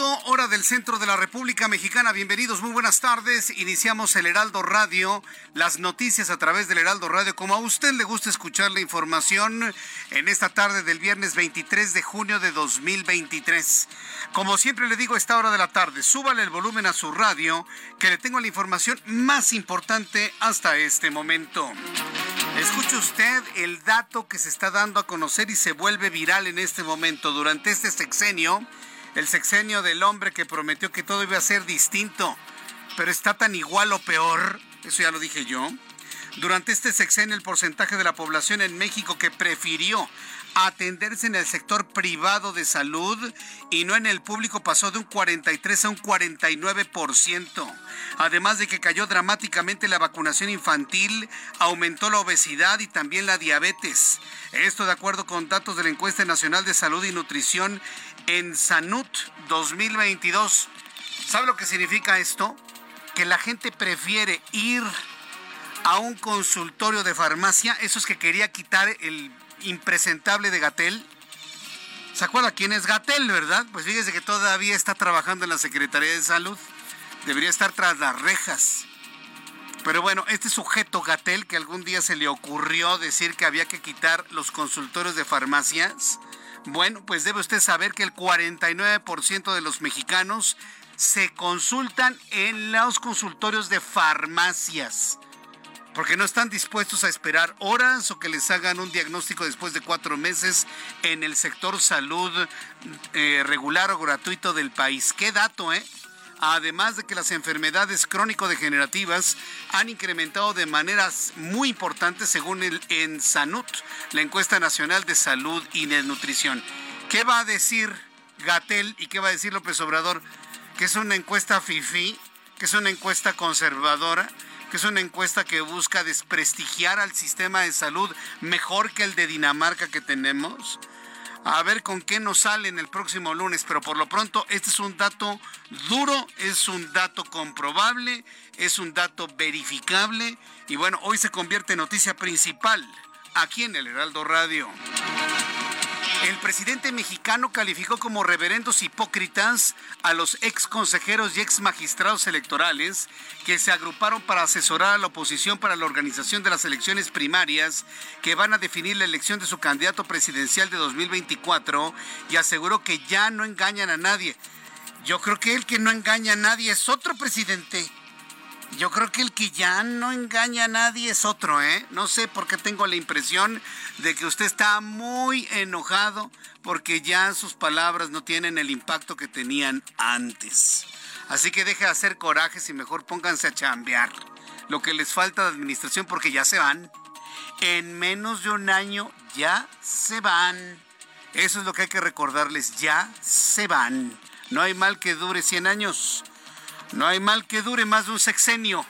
Hora del centro de la República Mexicana. Bienvenidos, muy buenas tardes. Iniciamos el Heraldo Radio, las noticias a través del Heraldo Radio. Como a usted le gusta escuchar la información en esta tarde del viernes 23 de junio de 2023. Como siempre le digo a esta hora de la tarde, súbale el volumen a su radio, que le tengo la información más importante hasta este momento. Escuche usted el dato que se está dando a conocer y se vuelve viral en este momento. Durante este sexenio, el sexenio del hombre que prometió que todo iba a ser distinto, pero está tan igual o peor, eso ya lo dije yo. Durante este sexenio, el porcentaje de la población en México que prefirió atenderse en el sector privado de salud y no en el público pasó de un 43 a un 49%. Además de que cayó dramáticamente la vacunación infantil, aumentó la obesidad y también la diabetes. Esto de acuerdo con datos de la encuesta nacional de salud y nutrición en Sanut 2022. ¿Sabe lo que significa esto? Que la gente prefiere ir a un consultorio de farmacia, esos que quería quitar el impresentable de Gatel. ¿Se acuerda quién es Gatel, verdad? Pues fíjese que todavía está trabajando en la Secretaría de Salud. Debería estar tras las rejas. Pero bueno, este sujeto Gatel, que algún día se le ocurrió decir que había que quitar los consultorios de farmacias, bueno, pues debe usted saber que el 49% de los mexicanos se consultan en los consultorios de farmacias porque no están dispuestos a esperar horas o que les hagan un diagnóstico después de cuatro meses en el sector salud eh, regular o gratuito del país. ¿Qué dato, eh? Además de que las enfermedades crónico-degenerativas han incrementado de maneras muy importantes según el ENSANUT, la encuesta nacional de salud y de nutrición. ¿Qué va a decir Gatel y qué va a decir López Obrador? Que es una encuesta FIFI, que es una encuesta conservadora, que es una encuesta que busca desprestigiar al sistema de salud mejor que el de Dinamarca que tenemos. A ver con qué nos salen el próximo lunes, pero por lo pronto este es un dato duro, es un dato comprobable, es un dato verificable y bueno, hoy se convierte en noticia principal aquí en el Heraldo Radio. El presidente mexicano calificó como reverendos hipócritas a los ex consejeros y ex magistrados electorales que se agruparon para asesorar a la oposición para la organización de las elecciones primarias que van a definir la elección de su candidato presidencial de 2024 y aseguró que ya no engañan a nadie. Yo creo que el que no engaña a nadie es otro presidente. Yo creo que el que ya no engaña a nadie es otro, ¿eh? No sé por qué tengo la impresión de que usted está muy enojado porque ya sus palabras no tienen el impacto que tenían antes. Así que deje de hacer corajes y mejor pónganse a chambear. Lo que les falta de administración porque ya se van. En menos de un año ya se van. Eso es lo que hay que recordarles, ya se van. No hay mal que dure 100 años. No hay mal que dure más de un sexenio.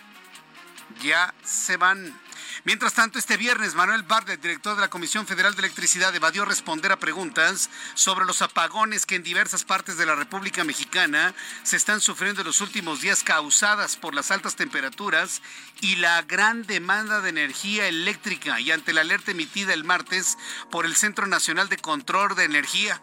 Ya se van. Mientras tanto, este viernes, Manuel Bartlett, director de la Comisión Federal de Electricidad, evadió responder a preguntas sobre los apagones que en diversas partes de la República Mexicana se están sufriendo en los últimos días causadas por las altas temperaturas y la gran demanda de energía eléctrica y ante la alerta emitida el martes por el Centro Nacional de Control de Energía.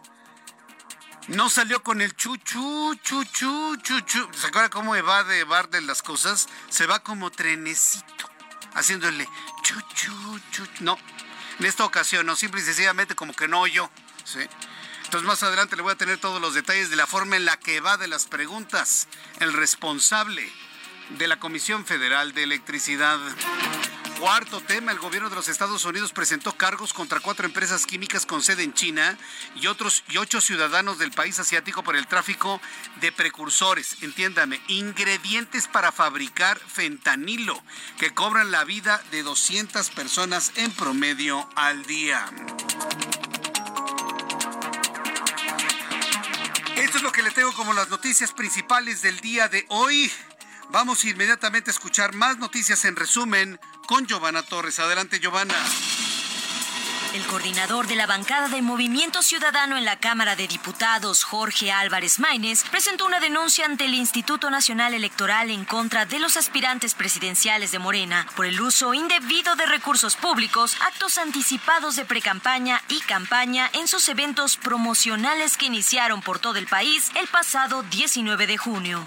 No salió con el chuchu, chuchu, chuchu. ¿Se acuerda cómo evade Bartlett las cosas? Se va como trenecito haciéndole chuchu, chuchu. No, en esta ocasión no, simple y sencillamente como que no oyó. ¿sí? Entonces más adelante le voy a tener todos los detalles de la forma en la que va de las preguntas el responsable de la Comisión Federal de Electricidad. Cuarto tema, el gobierno de los Estados Unidos presentó cargos contra cuatro empresas químicas con sede en China y otros y ocho ciudadanos del país asiático por el tráfico de precursores, entiéndame, ingredientes para fabricar fentanilo que cobran la vida de 200 personas en promedio al día. Esto es lo que le tengo como las noticias principales del día de hoy. Vamos inmediatamente a escuchar más noticias en resumen con Giovanna Torres. Adelante, Giovanna. El coordinador de la bancada de Movimiento Ciudadano en la Cámara de Diputados, Jorge Álvarez Maínez, presentó una denuncia ante el Instituto Nacional Electoral en contra de los aspirantes presidenciales de Morena por el uso indebido de recursos públicos, actos anticipados de precampaña y campaña en sus eventos promocionales que iniciaron por todo el país el pasado 19 de junio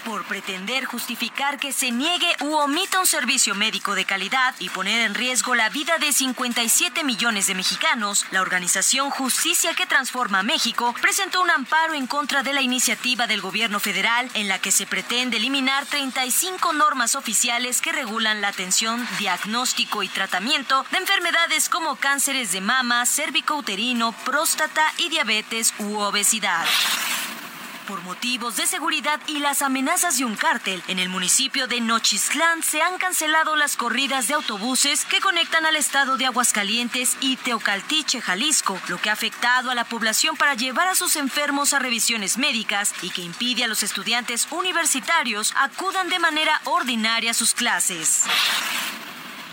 por pretender justificar que se niegue u omita un servicio médico de calidad y poner en riesgo la vida de 57 millones de mexicanos, la organización Justicia que Transforma México presentó un amparo en contra de la iniciativa del gobierno federal en la que se pretende eliminar 35 normas oficiales que regulan la atención, diagnóstico y tratamiento de enfermedades como cánceres de mama, cérvico-uterino, próstata y diabetes u obesidad por motivos de seguridad y las amenazas de un cártel, en el municipio de Nochistlán se han cancelado las corridas de autobuses que conectan al estado de Aguascalientes y Teocaltiche, Jalisco, lo que ha afectado a la población para llevar a sus enfermos a revisiones médicas y que impide a los estudiantes universitarios acudan de manera ordinaria a sus clases.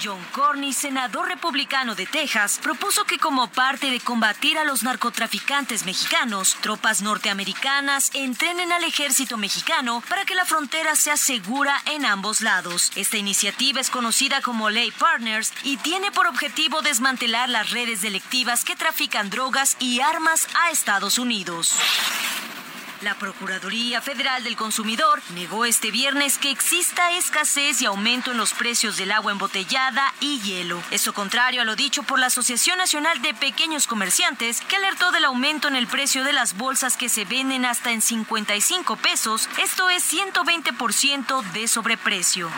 John Cornyn, senador republicano de Texas, propuso que como parte de combatir a los narcotraficantes mexicanos, tropas norteamericanas entrenen al ejército mexicano para que la frontera sea segura en ambos lados. Esta iniciativa es conocida como Ley Partners y tiene por objetivo desmantelar las redes delictivas que trafican drogas y armas a Estados Unidos. La Procuraduría Federal del Consumidor negó este viernes que exista escasez y aumento en los precios del agua embotellada y hielo. Eso contrario a lo dicho por la Asociación Nacional de Pequeños Comerciantes, que alertó del aumento en el precio de las bolsas que se venden hasta en 55 pesos, esto es 120% de sobreprecio.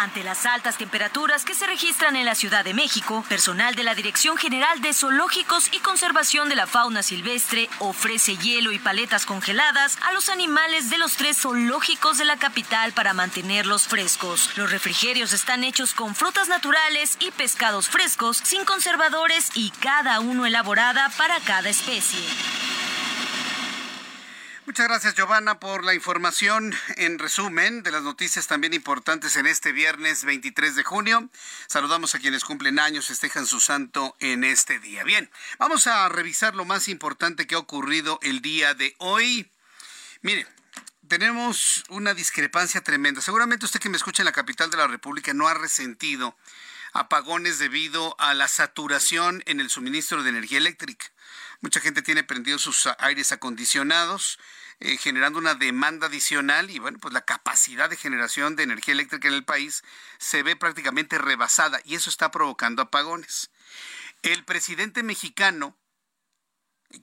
Ante las altas temperaturas que se registran en la Ciudad de México, personal de la Dirección General de Zoológicos y Conservación de la Fauna Silvestre ofrece hielo y paletas congeladas a los animales de los tres zoológicos de la capital para mantenerlos frescos. Los refrigerios están hechos con frutas naturales y pescados frescos, sin conservadores y cada uno elaborada para cada especie. Muchas gracias, Giovanna, por la información en resumen de las noticias también importantes en este viernes 23 de junio. Saludamos a quienes cumplen años, festejan su santo en este día. Bien, vamos a revisar lo más importante que ha ocurrido el día de hoy. Mire, tenemos una discrepancia tremenda. Seguramente usted que me escucha en la capital de la República no ha resentido apagones debido a la saturación en el suministro de energía eléctrica. Mucha gente tiene prendidos sus aires acondicionados, eh, generando una demanda adicional y bueno, pues la capacidad de generación de energía eléctrica en el país se ve prácticamente rebasada y eso está provocando apagones. El presidente mexicano,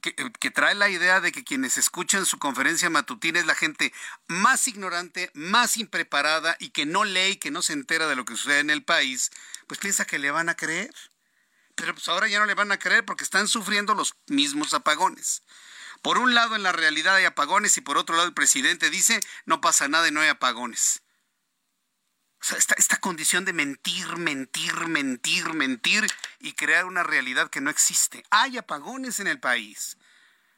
que, que, trae la idea de que quienes escuchan su conferencia matutina es la gente más ignorante, más impreparada y que no lee, que no se entera de lo que sucede en el país, pues piensa que le van a creer. Pero pues ahora ya no le van a creer porque están sufriendo los mismos apagones. Por un lado en la realidad hay apagones y por otro lado el presidente dice no pasa nada y no hay apagones. O sea, esta, esta condición de mentir, mentir, mentir, mentir y crear una realidad que no existe. Hay apagones en el país.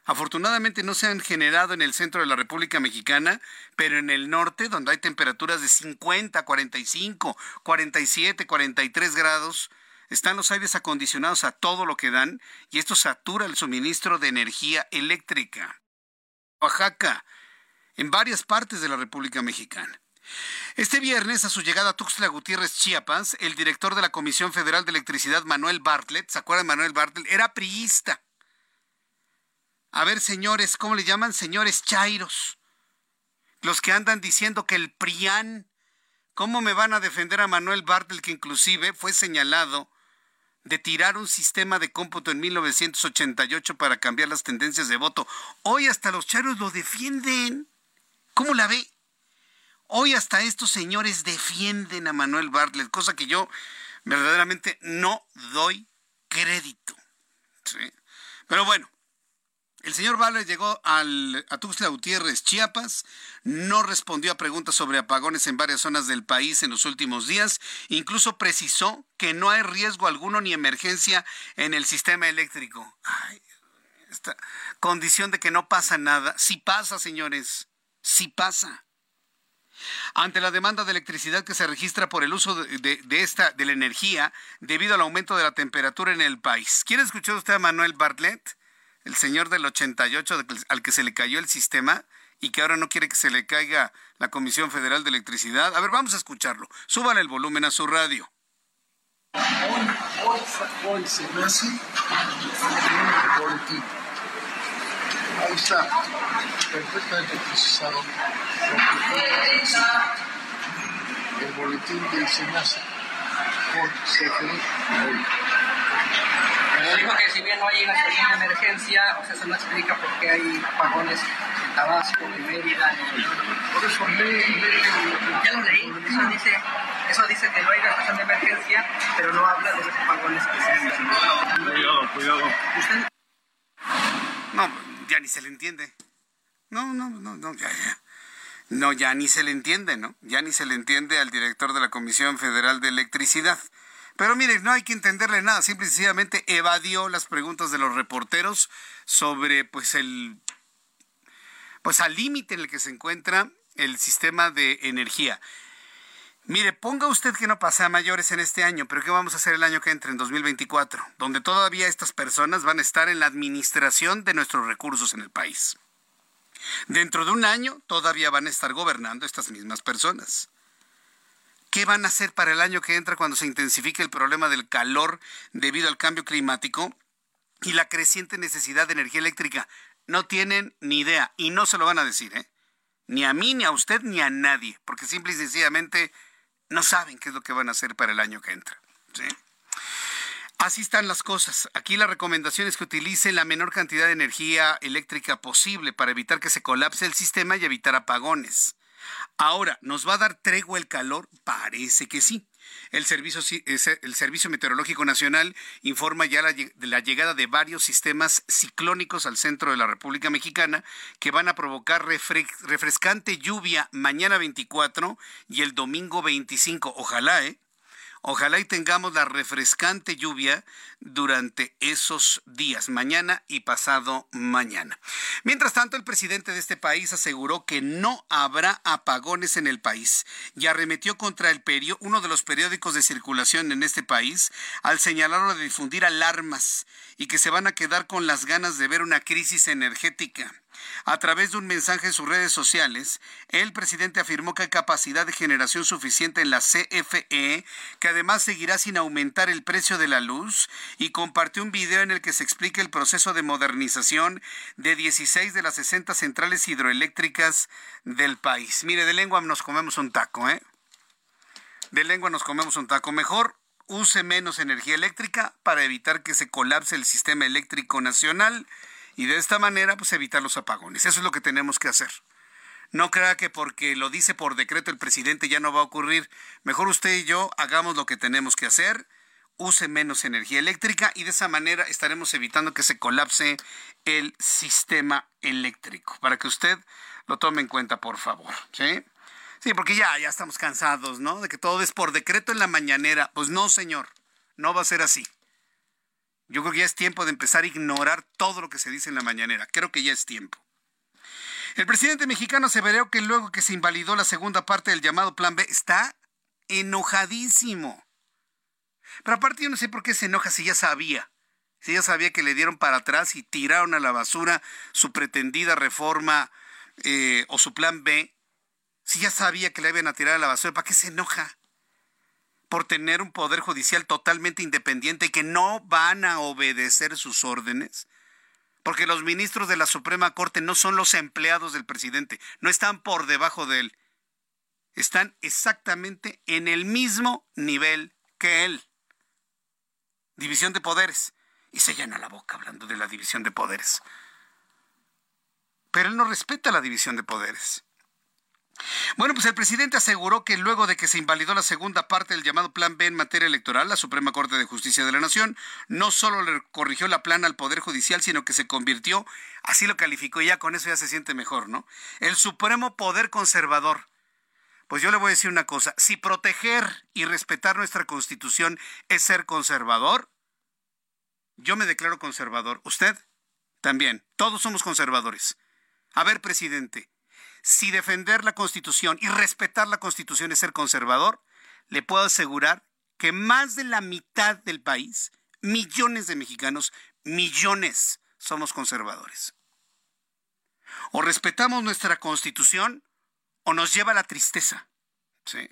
Afortunadamente no se han generado en el centro de la República Mexicana, pero en el norte, donde hay temperaturas de 50, 45, 47, 43 grados, están los aires acondicionados a todo lo que dan y esto satura el suministro de energía eléctrica. Oaxaca, en varias partes de la República Mexicana. Este viernes, a su llegada a Tuxtla Gutiérrez, Chiapas, el director de la Comisión Federal de Electricidad, Manuel Bartlett, ¿se acuerdan Manuel Bartlett? Era priista. A ver, señores, ¿cómo le llaman? Señores chairos. Los que andan diciendo que el PRIAN, ¿cómo me van a defender a Manuel Bartlett, que inclusive fue señalado de tirar un sistema de cómputo en 1988 para cambiar las tendencias de voto? Hoy hasta los chairos lo defienden. ¿Cómo la ve? Hoy hasta estos señores defienden a Manuel Bartlett, cosa que yo verdaderamente no doy crédito. Pero bueno, el señor Bartlett llegó al, a Tuxtla Gutiérrez, Chiapas, no respondió a preguntas sobre apagones en varias zonas del país en los últimos días, incluso precisó que no hay riesgo alguno ni emergencia en el sistema eléctrico. Ay, esta condición de que no pasa nada, sí pasa, señores, sí pasa. Ante la demanda de electricidad que se registra por el uso de, esta, de la energía debido al aumento de la temperatura en el país. ¿Quiere escuchar usted a Manuel Bartlett, el señor del 88 al que se le cayó el sistema y que ahora no quiere que se le caiga la Comisión Federal de Electricidad? A ver, vamos a escucharlo. Súbale el volumen a su radio. Hoy, se Ahí está, perfectamente precisado el boletín del SENASA por CFE Pero dijo que si bien no hay una situación de emergencia, o sea, eso no explica por qué hay apagones en Tabasco, en Mérida, Por eso Ya lo leí, eso dice, eso dice que no hay una situación de emergencia, pero no habla de esos apagones que se han Cuidado, cuidado. ¿Usted? No, ya ni se le entiende. No, no, no, no, ya, ya. No, ya ni se le entiende, ¿no? Ya ni se le entiende al director de la Comisión Federal de Electricidad. Pero mire, no hay que entenderle nada, simple y sencillamente evadió las preguntas de los reporteros sobre pues el pues al límite en el que se encuentra el sistema de energía. Mire, ponga usted que no pasa a mayores en este año, pero ¿qué vamos a hacer el año que entra, en 2024? Donde todavía estas personas van a estar en la administración de nuestros recursos en el país. Dentro de un año todavía van a estar gobernando estas mismas personas. ¿Qué van a hacer para el año que entra cuando se intensifique el problema del calor debido al cambio climático y la creciente necesidad de energía eléctrica? No tienen ni idea y no se lo van a decir, ¿eh? Ni a mí, ni a usted, ni a nadie, porque simple y sencillamente no saben qué es lo que van a hacer para el año que entra. ¿sí? Así están las cosas. Aquí la recomendación es que utilice la menor cantidad de energía eléctrica posible para evitar que se colapse el sistema y evitar apagones. Ahora, ¿nos va a dar tregua el calor? Parece que sí. El Servicio, el Servicio Meteorológico Nacional informa ya de la llegada de varios sistemas ciclónicos al centro de la República Mexicana que van a provocar refrescante lluvia mañana 24 y el domingo 25. Ojalá, ¿eh? Ojalá y tengamos la refrescante lluvia durante esos días, mañana y pasado mañana. Mientras tanto, el presidente de este país aseguró que no habrá apagones en el país y arremetió contra el uno de los periódicos de circulación en este país al señalarlo de difundir alarmas y que se van a quedar con las ganas de ver una crisis energética. A través de un mensaje en sus redes sociales, el presidente afirmó que hay capacidad de generación suficiente en la CFE, que además seguirá sin aumentar el precio de la luz, y compartió un video en el que se explica el proceso de modernización de 16 de las 60 centrales hidroeléctricas del país. Mire, de lengua nos comemos un taco, ¿eh? De lengua nos comemos un taco. Mejor use menos energía eléctrica para evitar que se colapse el sistema eléctrico nacional y de esta manera pues evitar los apagones. Eso es lo que tenemos que hacer. No crea que porque lo dice por decreto el presidente ya no va a ocurrir. Mejor usted y yo hagamos lo que tenemos que hacer, use menos energía eléctrica y de esa manera estaremos evitando que se colapse el sistema eléctrico. Para que usted lo tome en cuenta, por favor. ¿Sí? Sí, porque ya, ya estamos cansados, ¿no? De que todo es por decreto en la mañanera. Pues no, señor, no va a ser así Yo creo que ya es tiempo de empezar a ignorar todo lo que se dice en la mañanera. Creo que ya es tiempo. El presidente mexicano aseveró que luego que se invalidó la segunda parte del llamado Plan B, está enojadísimo. Pero aparte yo no sé por qué se enoja si ya sabía. Si ya sabía que le dieron para atrás y tiraron a la basura su pretendida reforma eh, o su plan B. Si ya sabía que le iban a tirar a la basura, ¿para qué se enoja? Por tener un poder judicial totalmente independiente y que no van a obedecer sus órdenes? Porque los ministros de la Suprema Corte no son los empleados del presidente, no están por debajo de él. Están exactamente en el mismo nivel que él. División de poderes. Y se llena la boca hablando de la división de poderes. Pero él no respeta la división de poderes. Bueno, pues el presidente aseguró que luego de que se invalidó la segunda parte del llamado Plan B en materia electoral, la Suprema Corte de Justicia de la Nación no solo le corrigió la plana al Poder Judicial, sino que se convirtió, así lo calificó, y ya con eso ya se siente mejor, ¿no? El Supremo Poder Conservador. Pues yo le voy a decir una cosa, si proteger y respetar nuestra Constitución es ser conservador, yo me declaro conservador. ¿Usted? También. Todos somos conservadores. A ver, presidente, si defender la Constitución y respetar la Constitución es ser conservador, le puedo asegurar que más de la mitad del país, millones de mexicanos, millones, somos conservadores. O respetamos nuestra Constitución o nos lleva a la tristeza. Sí.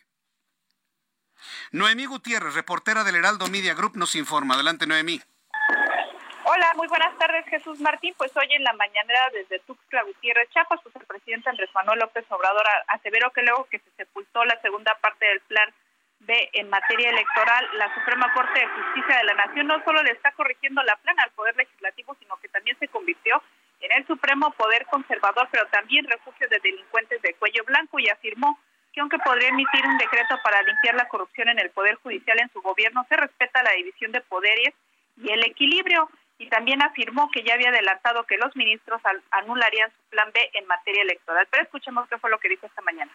Noemí Gutiérrez, reportera del Heraldo Media Group, nos informa. Adelante, Noemí. Hola, muy buenas tardes, Jesús Martín. Pues hoy en la mañanera desde Tuxtla Gutiérrez, Chiapas, pues el presidente Andrés Manuel López Obrador aseveró que luego que se sepultó la segunda parte del plan B en materia electoral, la Suprema Corte de Justicia de la Nación no solo le está corrigiendo la plana al Poder Legislativo, sino que también se convirtió en el Supremo Poder Conservador, pero también refugio de delincuentes de cuello blanco y afirmó que aunque podría emitir un decreto para limpiar la corrupción en el Poder Judicial en su gobierno, se respeta la división de poderes y el equilibrio y también afirmó que ya había adelantado que los ministros anularían su plan B en materia electoral. Pero escuchemos qué fue lo que dijo esta mañana.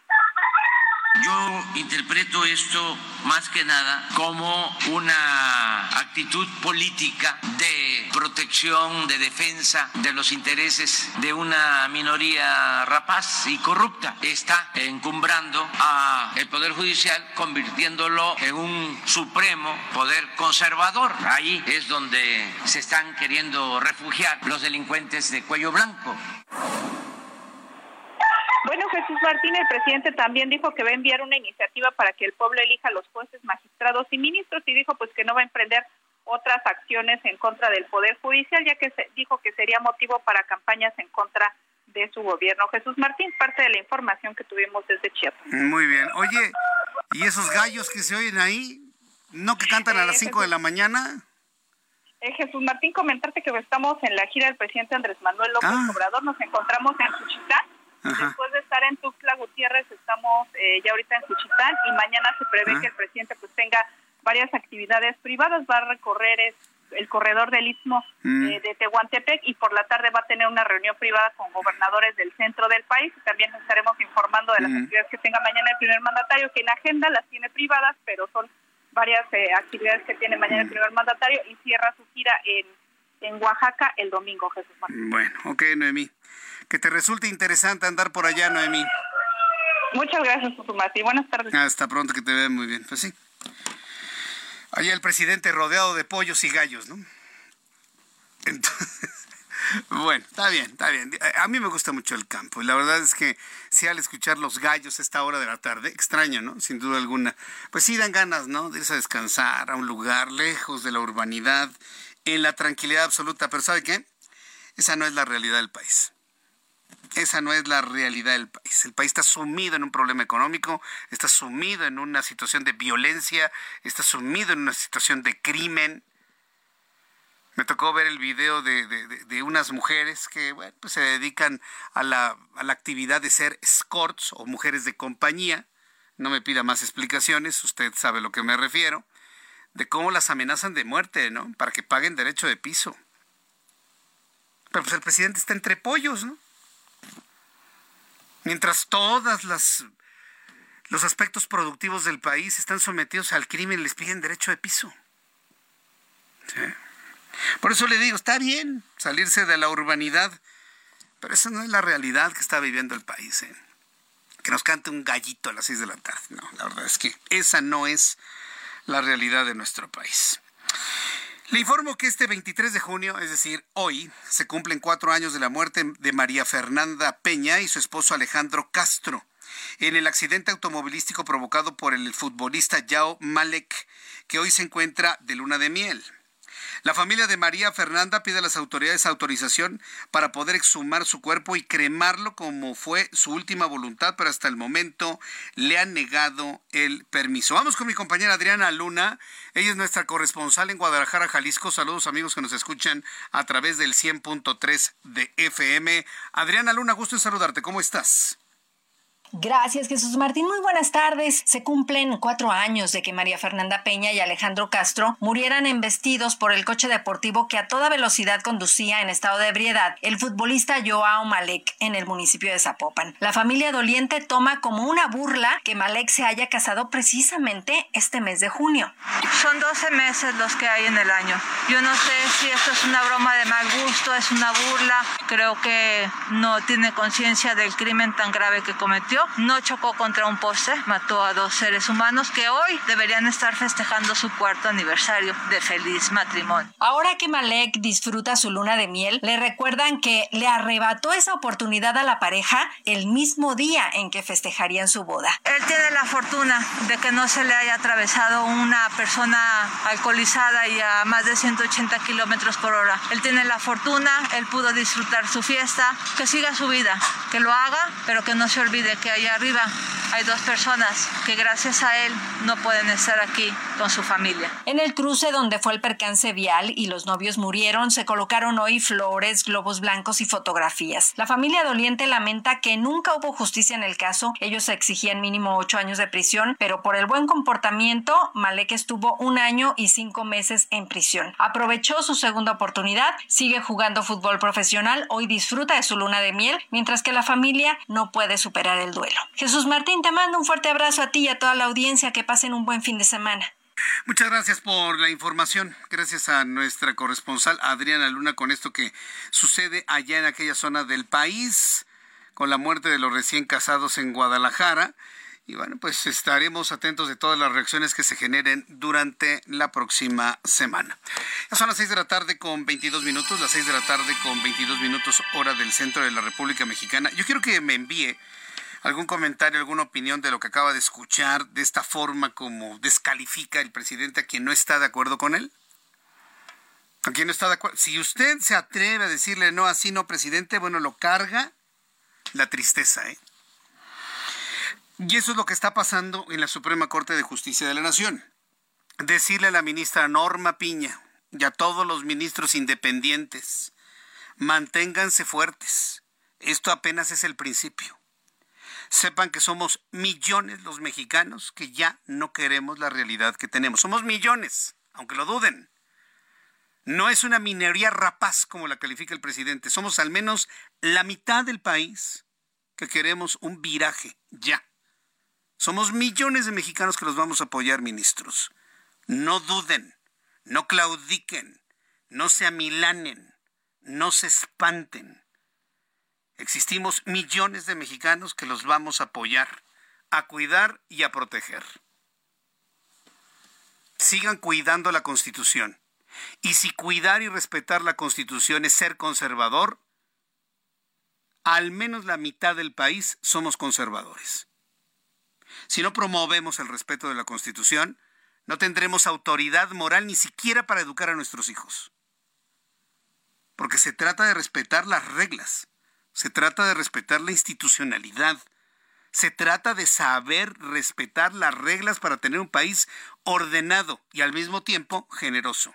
Yo interpreto esto más que nada como una actitud política de protección, de defensa de los intereses de una minoría rapaz y corrupta. Está encumbrando a el Poder Judicial, convirtiéndolo en un supremo poder conservador. Ahí es donde se están queriendo refugiar los delincuentes de cuello blanco. Bueno, Jesús Martín, el presidente también dijo que va a enviar una iniciativa para que el pueblo elija a los jueces, magistrados y ministros y dijo pues que no va a emprender otras acciones en contra del Poder Judicial, ya que se dijo que sería motivo para campañas en contra de su gobierno. Jesús Martín, parte de la información que tuvimos desde Chiapas. Muy bien. Oye, ¿y esos gallos que se oyen ahí? ¿No que cantan a las 5 de la mañana? Eh, Jesús Martín, comentarte que estamos en la gira del presidente Andrés Manuel López ah. Obrador. Nos encontramos en Después de estar en Tuxtla Gutiérrez, estamos eh, ya ahorita en Juchitán y mañana se prevé que el presidente pues tenga varias actividades privadas, va a recorrer el corredor del Istmo mm. eh, de Tehuantepec y por la tarde va a tener una reunión privada con gobernadores del centro del país. También estaremos informando de las mm. actividades que tenga mañana el primer mandatario, que en agenda las tiene privadas, pero son varias eh, actividades que tiene mañana el mm. primer mandatario y cierra su gira en, en Oaxaca el domingo, Jesús Martín. Bueno, ok, Noemí que te resulte interesante andar por allá, Noemí. Muchas gracias, Mati. Buenas tardes. Hasta pronto, que te vea muy bien. Pues sí. Allá el presidente rodeado de pollos y gallos, ¿no? Entonces, bueno, está bien, está bien. A mí me gusta mucho el campo y la verdad es que si al escuchar los gallos a esta hora de la tarde, extraño, ¿no? Sin duda alguna, pues sí dan ganas, ¿no? De irse a descansar a un lugar lejos de la urbanidad, en la tranquilidad absoluta. Pero ¿sabe qué? Esa no es la realidad del país. Esa no es la realidad del país. El país está sumido en un problema económico, está sumido en una situación de violencia, está sumido en una situación de crimen. Me tocó ver el video de, unas mujeres que pues se dedican a la, a la actividad de ser escorts o mujeres de compañía. No me pida más explicaciones, usted sabe a lo que me refiero. De cómo las amenazan de muerte, ¿no? Para que paguen derecho de piso. Pero pues el presidente está entre pollos, ¿no? Mientras todas las los aspectos productivos del país están sometidos al crimen, les piden derecho de piso. Por eso le digo, está bien salirse de la urbanidad, pero esa no es la realidad que está viviendo el país. ¿eh? Que nos cante un gallito a las seis de la tarde. No, la verdad es que esa no es la realidad de nuestro país. Le informo que este 23 de junio, es decir, hoy, se cumplen cuatro años de la muerte de María Fernanda Peña y su esposo Alejandro Castro en el accidente automovilístico provocado por el futbolista Yao Malek, que hoy se encuentra de luna de miel. La familia de María Fernanda pide a las autoridades autorización para poder exhumar su cuerpo y cremarlo como fue su última voluntad, pero hasta el momento le han negado el permiso. Vamos con mi compañera Adriana Luna. Ella es nuestra corresponsal en Guadalajara, Jalisco. Saludos amigos que nos escuchan a través del 100.3 de FM. Adriana Luna, gusto en saludarte. ¿Cómo estás? Gracias, Jesús Martín. Muy buenas tardes. Se cumplen cuatro años de que María Fernanda Peña y Alejandro Castro murieran embestidos por el coche deportivo que a toda velocidad conducía en estado de ebriedad el futbolista Joao Malek en el municipio de Zapopan. La familia doliente toma como una burla que Malek se haya casado precisamente este mes de junio. Son 12 meses los que hay en el año. Yo no sé si esto es una broma de mal gusto, es una burla. Creo que no tiene conciencia del crimen tan grave que cometió no chocó contra un poste, mató a dos seres humanos que hoy deberían estar festejando su cuarto aniversario de feliz matrimonio. Ahora que Malek disfruta su luna de miel, le recuerdan que le arrebató esa oportunidad a la pareja el mismo día en que festejarían su boda. Él tiene la fortuna de que no se le haya atravesado una persona alcoholizada y a más de 180 kilómetros por hora. Él tiene la fortuna, él pudo disfrutar su fiesta, que siga su vida, que lo haga, pero que no se olvide que allá arriba hay dos personas que gracias a él no pueden estar aquí con su familia. En el cruce donde fue el percance vial y los novios murieron, se colocaron hoy flores, globos blancos y fotografías. La familia doliente lamenta que nunca hubo justicia en el caso. Ellos exigían mínimo ocho años de prisión, pero por el buen comportamiento, Malek estuvo un año y cinco meses en prisión. Aprovechó su segunda oportunidad, sigue jugando fútbol profesional, hoy disfruta de su luna de miel, mientras que la familia no puede superar el duelo. Jesús Martín, te mando un fuerte abrazo a ti y a toda la audiencia. Que pasen un buen fin de semana. Muchas gracias por la información. Gracias a nuestra corresponsal Adriana Luna con esto que sucede allá en aquella zona del país, con la muerte de los recién casados en Guadalajara. Y bueno, pues estaremos atentos de todas las reacciones que se generen durante la próxima semana. Ya son las 6 de la tarde con 22 minutos, las 6 de la tarde con 22 minutos hora del centro de la República Mexicana. Yo quiero que me envíe algún comentario, alguna opinión de lo que acaba de escuchar, de esta forma como descalifica el presidente a quien no está de acuerdo con él? ¿A quien no está de acuerdo? Si usted se atreve a decirle no, así no, presidente, bueno, lo carga la tristeza, ¿eh? Y eso es lo que está pasando en la Suprema Corte de Justicia de la Nación. Decirle a la ministra Norma Piña y a todos los ministros independientes, manténganse fuertes. Esto apenas es el principio. Sepan que somos millones los mexicanos que ya no queremos la realidad que tenemos. Somos millones, aunque lo duden. No es una minería rapaz como la califica el presidente. Somos al menos la mitad del país que queremos un viraje ya. Somos millones de mexicanos que los vamos a apoyar, ministros. No duden, no claudiquen, no se amilanen, no se espanten. Existimos millones de mexicanos que los vamos a apoyar, a cuidar y a proteger. Sigan cuidando la Constitución. Y si cuidar y respetar la Constitución es ser conservador, al menos la mitad del país somos conservadores. Si no promovemos el respeto de la Constitución, no tendremos autoridad moral ni siquiera para educar a nuestros hijos. Porque se trata de respetar las reglas se trata de respetar la institucionalidad. Se trata de saber respetar las reglas para tener un país ordenado y al mismo tiempo generoso.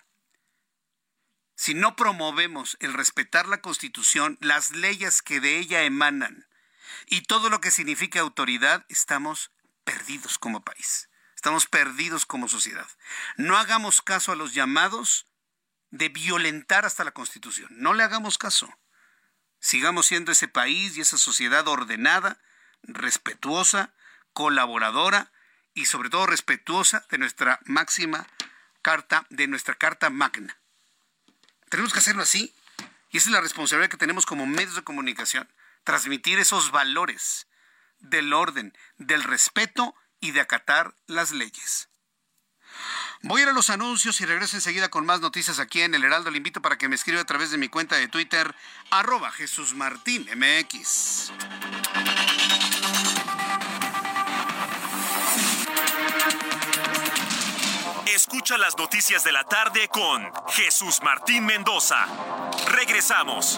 Si no promovemos el respetar la Constitución, las leyes que de ella emanan y todo lo que significa autoridad, estamos perdidos como país. Estamos perdidos como sociedad. No hagamos caso a los llamados de violentar hasta la Constitución. No le hagamos caso sigamos siendo ese país y esa sociedad ordenada, respetuosa, colaboradora y sobre todo respetuosa de nuestra máxima carta, de nuestra carta magna. Tenemos que hacerlo así. Y esa es la responsabilidad que tenemos como medios de comunicación, transmitir esos valores del orden, del respeto y de acatar las leyes. Voy a ir a los anuncios y regreso enseguida con más noticias aquí en El Heraldo. Le invito para que me escriba a través de mi cuenta de Twitter, arroba Jesús Martín MX. Escucha las noticias de la tarde con Jesús Martín Mendoza. Regresamos.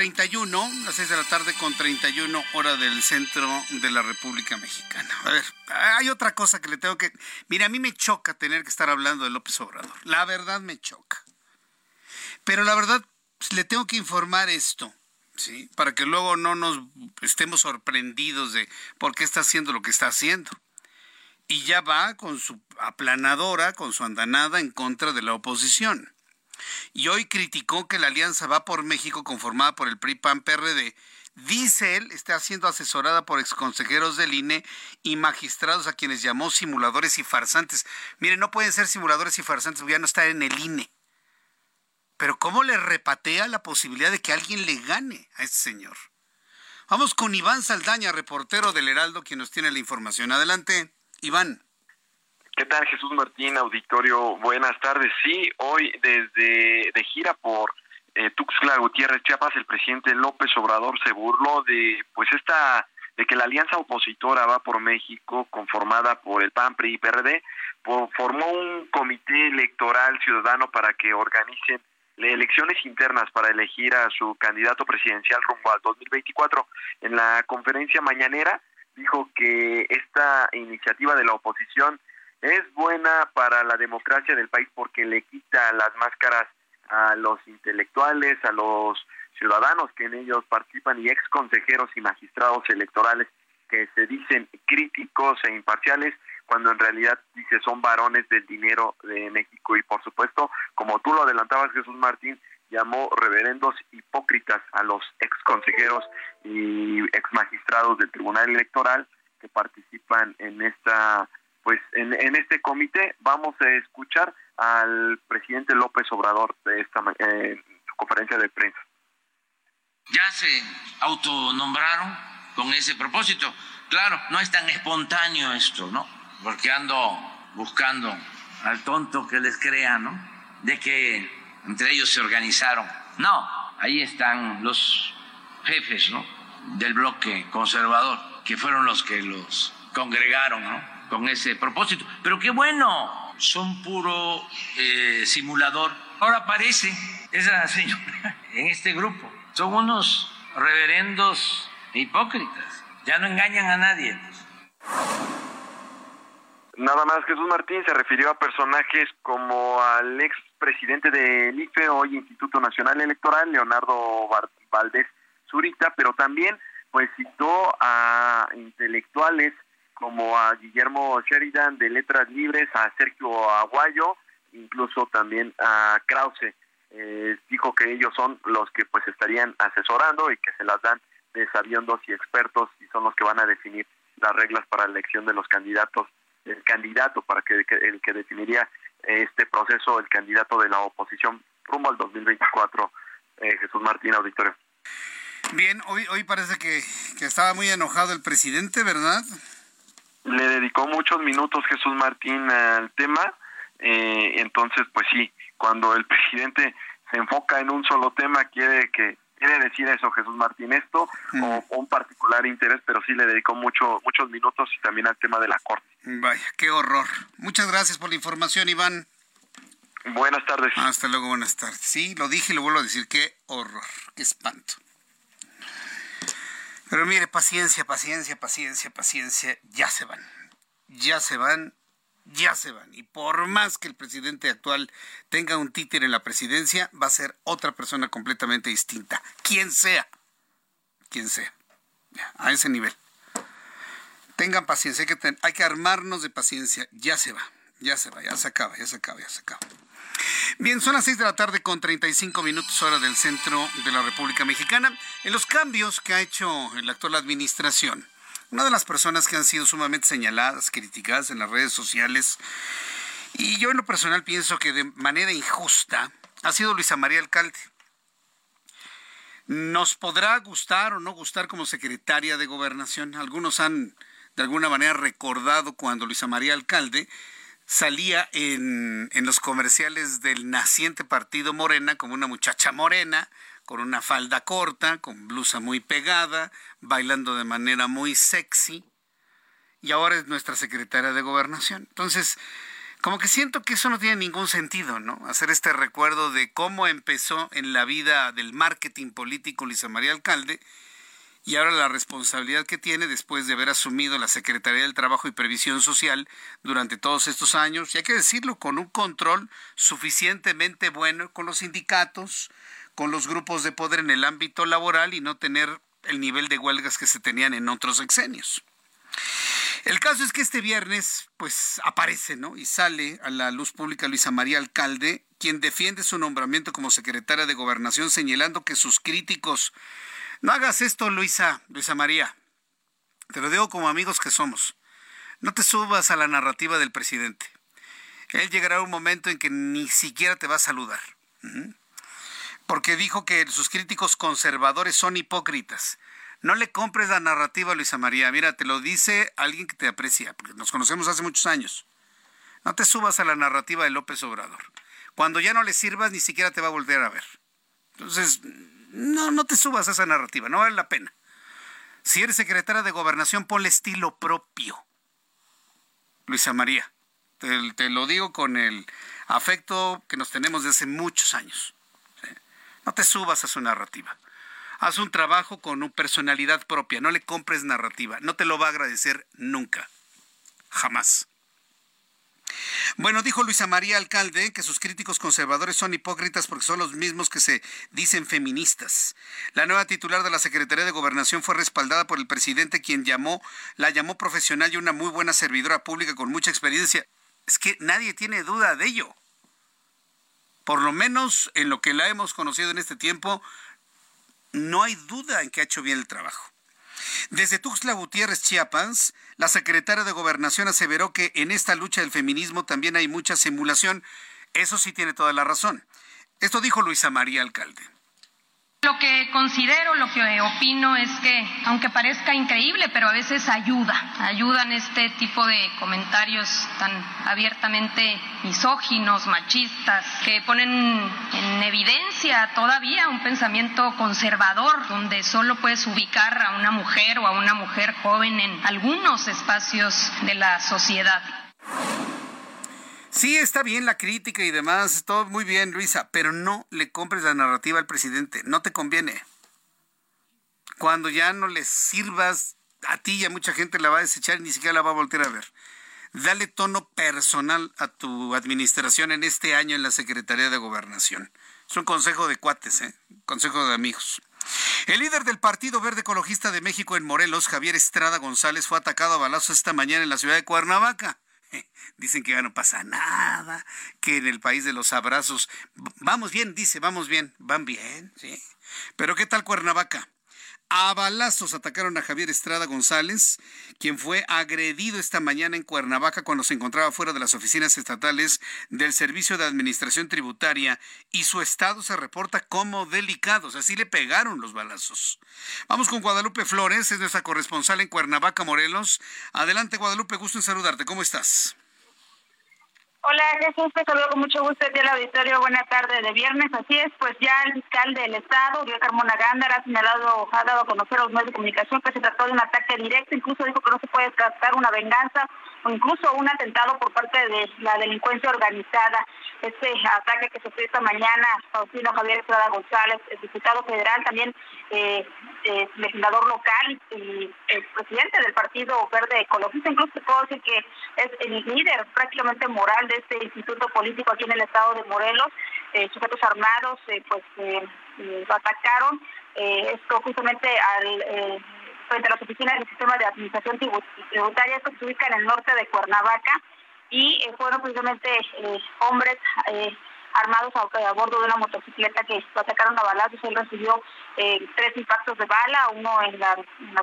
31, las 6 de la tarde con 31 hora del centro de la República Mexicana. A ver, hay otra cosa que le tengo que... Mira, a mí me choca tener que estar hablando de López Obrador. La verdad me choca. Pero la verdad, pues, le tengo que informar esto. ¿Sí? Para que luego no nos estemos sorprendidos de por qué está haciendo lo que está haciendo. Y ya va con su aplanadora, con su andanada en contra de la oposición y hoy criticó que la Alianza Va por México, conformada por el PRI, PAN, PRD, dice él, está siendo asesorada por exconsejeros del INE y magistrados a quienes llamó simuladores y farsantes. Miren, no pueden ser simuladores y farsantes, ya no está en el INE. Pero ¿cómo le repatea la posibilidad de que alguien le gane a este señor? Vamos con Iván Saldaña, reportero del Heraldo, quien nos tiene la información. Adelante, Iván. ¿Qué tal, Jesús Martín, auditorio? Buenas tardes. Sí, hoy desde de gira por eh, Tuxtla Gutiérrez, Chiapas, el presidente López Obrador se burló de, pues, esta, de que la alianza opositora va por México, conformada por el PAN, PRI y PRD, formó un comité electoral ciudadano para que organicen elecciones internas para elegir a su candidato presidencial rumbo al 2024. En la conferencia mañanera dijo que esta iniciativa de la oposición es buena para la democracia del país porque le quita las máscaras a los intelectuales, a los ciudadanos que en ellos participan y ex consejeros y magistrados electorales que se dicen críticos e imparciales cuando en realidad dice son varones del dinero de México. Y por supuesto, como tú lo adelantabas Jesús Martín, llamó reverendos hipócritas a los ex consejeros y ex magistrados del Tribunal Electoral que participan en esta pues en, este comité vamos a escuchar al presidente López Obrador de esta en su conferencia de prensa. Ya se autonombraron con ese propósito. Claro, no es tan espontáneo esto, ¿no? Porque ando buscando al tonto que les crea, ¿no? De que entre ellos se organizaron. No, ahí están los jefes, ¿no? Del bloque conservador, que fueron los que los congregaron, ¿no? Con ese propósito. Pero qué bueno, son puro eh, simulador. Ahora aparece esa señora en este grupo. Son unos reverendos hipócritas. Ya no engañan a nadie. Nada más, Jesús Martín se refirió a personajes como al ex presidente del IFE, hoy Instituto Nacional Electoral, Leonardo Valdés Zurita, pero también pues citó a intelectuales como a Guillermo Sheridan de Letras Libres, a Sergio Aguayo, incluso también a Krause. Eh, dijo que ellos son los que pues estarían asesorando y que se las dan de sabiondos y expertos y son los que van a definir las reglas para la elección de los candidatos, el candidato para que, el que definiría este proceso, el candidato de la oposición rumbo al 2024, eh, Jesús Martín Auditorio. Bien, hoy, hoy parece que, que estaba muy enojado el presidente, ¿verdad? Le dedicó muchos minutos Jesús Martín al tema, eh, entonces pues sí, cuando el presidente se enfoca en un solo tema quiere que quiere decir eso Jesús Martín esto o, un particular interés, pero sí le dedicó mucho, muchos minutos y también al tema de la corte. Vaya, qué horror. Muchas gracias por la información, Iván. Buenas tardes. Hasta luego, buenas tardes. Sí, lo dije y lo vuelvo a decir, qué horror, qué espanto. Pero mire, paciencia, paciencia, paciencia, paciencia, ya se van. Ya se van, ya se van. Y por más que el presidente actual tenga un títere en la presidencia, va a ser otra persona completamente distinta. Quien sea. Quien sea. A ese nivel. Tengan paciencia, hay que, hay que armarnos de paciencia. Ya se va, ya se va, ya se acaba, ya se acaba, ya se acaba. Bien, son las 6 de la tarde con 35 minutos hora del centro de la República Mexicana. En los cambios que ha hecho la actual administración, una de las personas que han sido sumamente señaladas, criticadas en las redes sociales, y yo en lo personal pienso que de manera injusta, ha sido Luisa María Alcalde. Nos podrá gustar o no gustar como secretaria de gobernación. Algunos han de alguna manera recordado cuando Luisa María Alcalde salía en, en los comerciales del naciente partido Morena como una muchacha morena, con una falda corta, con blusa muy pegada, bailando de manera muy sexy, y ahora es nuestra secretaria de gobernación. Entonces, como que siento que eso no tiene ningún sentido, ¿no? Hacer este recuerdo de cómo empezó en la vida del marketing político Luisa María Alcalde y ahora la responsabilidad que tiene después de haber asumido la Secretaría del Trabajo y Previsión Social durante todos estos años, y hay que decirlo, con un control suficientemente bueno con los sindicatos, con los grupos de poder en el ámbito laboral y no tener el nivel de huelgas que se tenían en otros sexenios. El caso es que este viernes, pues aparece, ¿no? Y sale a la luz pública Luisa María Alcalde, quien defiende su nombramiento como secretaria de Gobernación, señalando que sus críticos no hagas esto, Luisa, Luisa María. Te lo digo como amigos que somos. No te subas a la narrativa del presidente. Él llegará un momento en que ni siquiera te va a saludar. Porque dijo que sus críticos conservadores son hipócritas. No le compres la narrativa Luisa María. Mira, te lo dice alguien que te aprecia, porque nos conocemos hace muchos años. No te subas a la narrativa de López Obrador. Cuando ya no le sirvas, ni siquiera te va a volver a ver. Entonces, no, no te subas a esa narrativa, no vale la pena. Si eres secretaria de gobernación, ponle estilo propio. Luisa María, te, lo digo con el afecto que nos tenemos desde hace muchos años. No te subas a su narrativa. Haz un trabajo con una personalidad propia, no le compres narrativa, no te lo va a agradecer nunca, jamás. Bueno, dijo Luisa María Alcalde que sus críticos conservadores son hipócritas porque son los mismos que se dicen feministas. La nueva titular de la Secretaría de Gobernación fue respaldada por el presidente quien llamó, la llamó profesional y una muy buena servidora pública con mucha experiencia. Es que nadie tiene duda de ello. Por lo menos en lo que la hemos conocido en este tiempo, no hay duda en que ha hecho bien el trabajo. Desde Tuxtla Gutiérrez, Chiapas, la secretaria de Gobernación aseveró que en esta lucha del feminismo también hay mucha simulación. Eso sí tiene toda la razón. Esto dijo Luisa María Alcalde. Lo que considero, lo que opino es que, aunque parezca increíble, pero a veces ayuda, ayudan este tipo de comentarios tan abiertamente misóginos, machistas, que ponen en evidencia todavía un pensamiento conservador, donde solo puedes ubicar a una mujer o a una mujer joven en algunos espacios de la sociedad. Sí, está bien la crítica y demás, todo muy bien, Luisa, pero no le compres la narrativa al presidente, no te conviene. Cuando ya no le sirvas a ti y a mucha gente la va a desechar y ni siquiera la va a voltear a ver. Dale tono personal a tu administración en este año en la Secretaría de Gobernación. Es un consejo de cuates, ¿eh? consejo de amigos. El líder del Partido Verde Ecologista de México en Morelos, Javier Estrada González, fue atacado a balazos esta mañana en la ciudad de Cuernavaca. Dicen que ya no pasa nada, que en el país de los abrazos vamos bien, dice, vamos bien, van bien, sí. Pero ¿qué tal Cuernavaca? A balazos atacaron a Javier Estrada González, quien fue agredido esta mañana en Cuernavaca cuando se encontraba fuera de las oficinas estatales del Servicio de Administración Tributaria y su estado se reporta como delicado. Así le pegaron los balazos. Vamos con Guadalupe Flores, es nuestra corresponsal en Cuernavaca, Morelos. Adelante, Guadalupe, gusto en saludarte. ¿Cómo estás? Hola Jesús, te saludo con mucho gusto el auditorio. Buena tarde de viernes. Así es, pues ya el fiscal del Estado, Uriel Carmona Gándara, ha señalado, ha dado a conocer a los medios de comunicación que se trató de un ataque directo, incluso dijo que no se puede descartar una venganza o incluso un atentado por parte de la delincuencia organizada. Este ataque que sufrió esta mañana Faustino Javier Estrada González, el diputado federal, también eh, eh, legislador local y el presidente del Partido Verde Ecologista, incluso puedo decir que es el líder prácticamente moral de este instituto político aquí en el estado de Morelos, eh, sujetos armados eh, pues eh, lo atacaron, esto justamente al frente a las oficinas del sistema de administración tributaria, esto se ubica en el norte de Cuernavaca y fueron precisamente hombres armados a, bordo de una motocicleta que atacaron a balazos. Él recibió eh, tres impactos de bala, uno en la,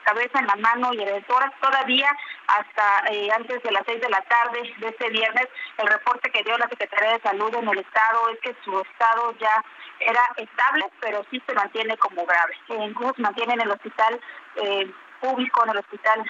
cabeza, en la mano y en el tórax. Todavía hasta eh, antes de las seis de la tarde de este viernes, el reporte que dio la Secretaría de Salud en el estado es que su estado ya era estable, pero sí se mantiene como grave. E incluso se mantiene en el hospital eh, público, en el hospital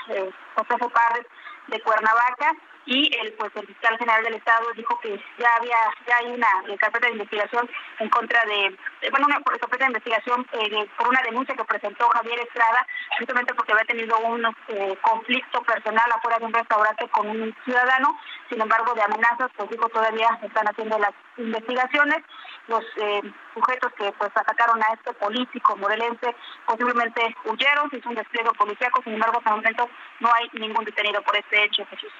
José F. de Cuernavaca y el pues el fiscal general del estado dijo que ya había ya hay una eh, carpeta de investigación en contra de, bueno una carpeta de investigación eh, por una denuncia que presentó Javier Estrada justamente porque había tenido un eh, conflicto personal afuera de un restaurante con un ciudadano. Sin embargo de amenazas pues dijo todavía están haciendo las investigaciones. Los sujetos que pues atacaron a este político morelense posiblemente huyeron se hizo un despliegue policíaco. Sin embargo hasta el momento no hay ningún detenido por este hecho Jesús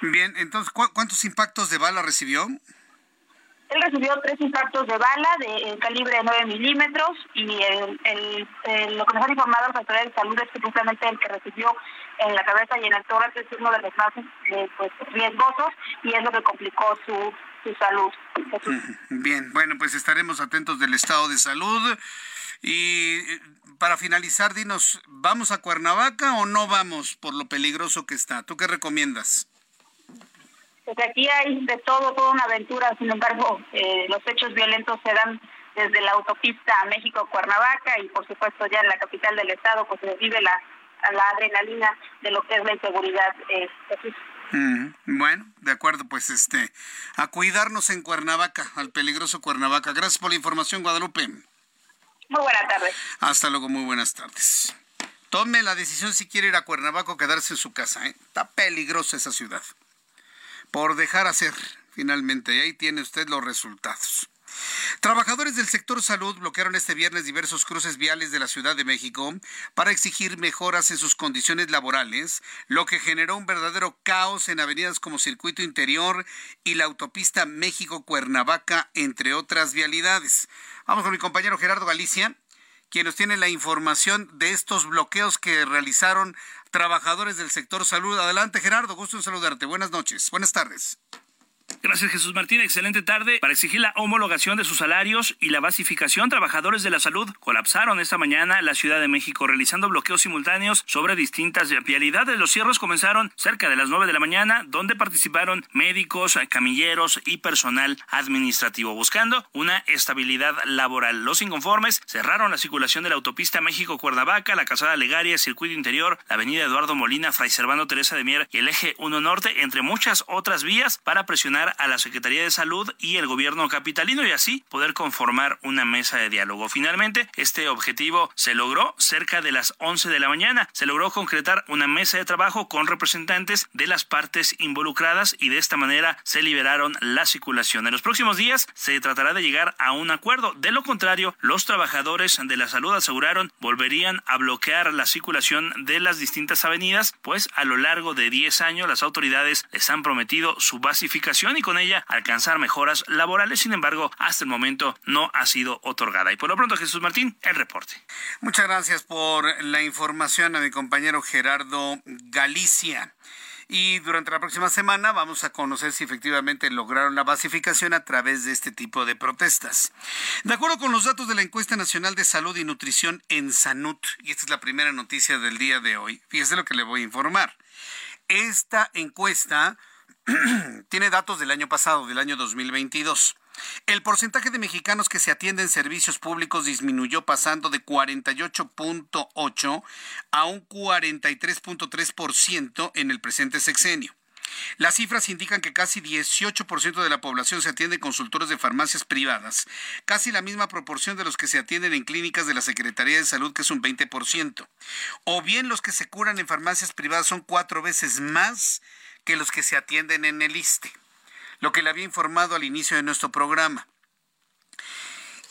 Bien, entonces, ¿cuántos impactos de bala recibió? Él recibió tres impactos de bala de calibre de 9 milímetros y el, el, lo que nos han informado las autoridades de salud es que justamente el que recibió en la cabeza y en el tórax es uno de los más eh, pues, riesgosos y es lo que complicó su, su salud. Bien, bueno, pues estaremos atentos del estado de salud. Y eh, para finalizar, dinos, ¿vamos a Cuernavaca o no vamos por lo peligroso que está? ¿Tú qué recomiendas? Pues aquí hay de todo, toda una aventura, sin embargo, eh, los hechos violentos se dan desde la autopista a México-Cuernavaca y por supuesto ya en la capital del estado pues se vive la, la adrenalina de lo que es la inseguridad. Eh, bueno, de acuerdo, pues este, a cuidarnos en Cuernavaca, al peligroso Cuernavaca. Gracias por la información, Guadalupe. Muy buenas tardes. Hasta luego, muy buenas tardes. Tome la decisión si quiere ir a Cuernavaca o quedarse en su casa. ¿eh? Está peligrosa esa ciudad. Por dejar hacer, finalmente. Y ahí tiene usted los resultados. Trabajadores del sector salud bloquearon este viernes diversos cruces viales de la Ciudad de México para exigir mejoras en sus condiciones laborales, lo que generó un verdadero caos en avenidas como Circuito Interior y la autopista México-Cuernavaca, entre otras vialidades. Vamos con mi compañero Gerardo Galicia, quien nos tiene la información de estos bloqueos que realizaron trabajadores del sector salud. Adelante, Gerardo, gusto en saludarte. Buenas noches, buenas tardes. Gracias Jesús Martín, excelente tarde. Para exigir la homologación de sus salarios y la basificación, trabajadores de la salud colapsaron esta mañana la Ciudad de México realizando bloqueos simultáneos sobre distintas vialidades. Los cierres comenzaron cerca de las 9 de la mañana, donde participaron médicos, camilleros y personal administrativo, buscando una estabilidad laboral. Los inconformes cerraron la circulación de la autopista México-Cuernavaca, la Casada Legaria, Circuito Interior, la Avenida Eduardo Molina, Fray Servando Teresa de Mier y el Eje 1 Norte, entre muchas otras vías, para presionar a la Secretaría de Salud y el gobierno capitalino y así poder conformar una mesa de diálogo. Finalmente, este objetivo se logró cerca de las 11 de la mañana. Se logró concretar una mesa de trabajo con representantes de las partes involucradas y de esta manera se liberaron la circulación. En los próximos días se tratará de llegar a un acuerdo. De lo contrario, los trabajadores de la salud aseguraron volverían a bloquear la circulación de las distintas avenidas, pues a lo largo de 10 años las autoridades les han prometido su basificación y con ella alcanzar mejoras laborales. Sin embargo, hasta el momento no ha sido otorgada. Y por lo pronto, Jesús Martín, el reporte. Muchas gracias por la información a mi compañero Gerardo Galicia. Y durante la próxima semana vamos a conocer si efectivamente lograron la basificación a través de este tipo de protestas. De acuerdo con los datos de la encuesta nacional de salud y nutrición en Sanut, y esta es la primera noticia del día de hoy, fíjese lo que le voy a informar. Esta encuesta tiene datos del año pasado, del año 2022. El porcentaje de mexicanos que se atienden en servicios públicos disminuyó pasando de 48.8 a un 43.3% en el presente sexenio. Las cifras indican que casi 18% de la población se atiende en consultores de farmacias privadas, casi la misma proporción de los que se atienden en clínicas de la Secretaría de Salud, que es un 20%. O bien los que se curan en farmacias privadas son cuatro veces más que los que se atienden en el ISTE lo que le había informado al inicio de nuestro programa.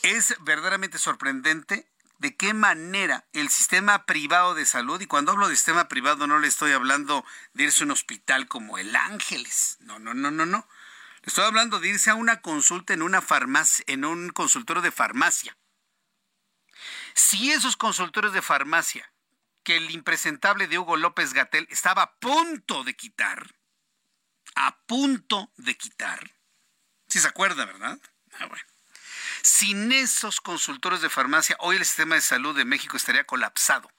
Es verdaderamente sorprendente de qué manera el sistema privado de salud, y cuando hablo de sistema privado no le estoy hablando de irse a un hospital como el Ángeles, no, no, no, no, no. Le estoy hablando de irse a una consulta en una farmacia, en un consultorio de farmacia. Si esos consultorios de farmacia que el impresentable de Hugo López Gatel estaba a punto de quitar, a punto de quitar. Si se acuerda, ¿verdad? Ah. Sin esos consultores de farmacia, hoy el sistema de salud de México estaría colapsado.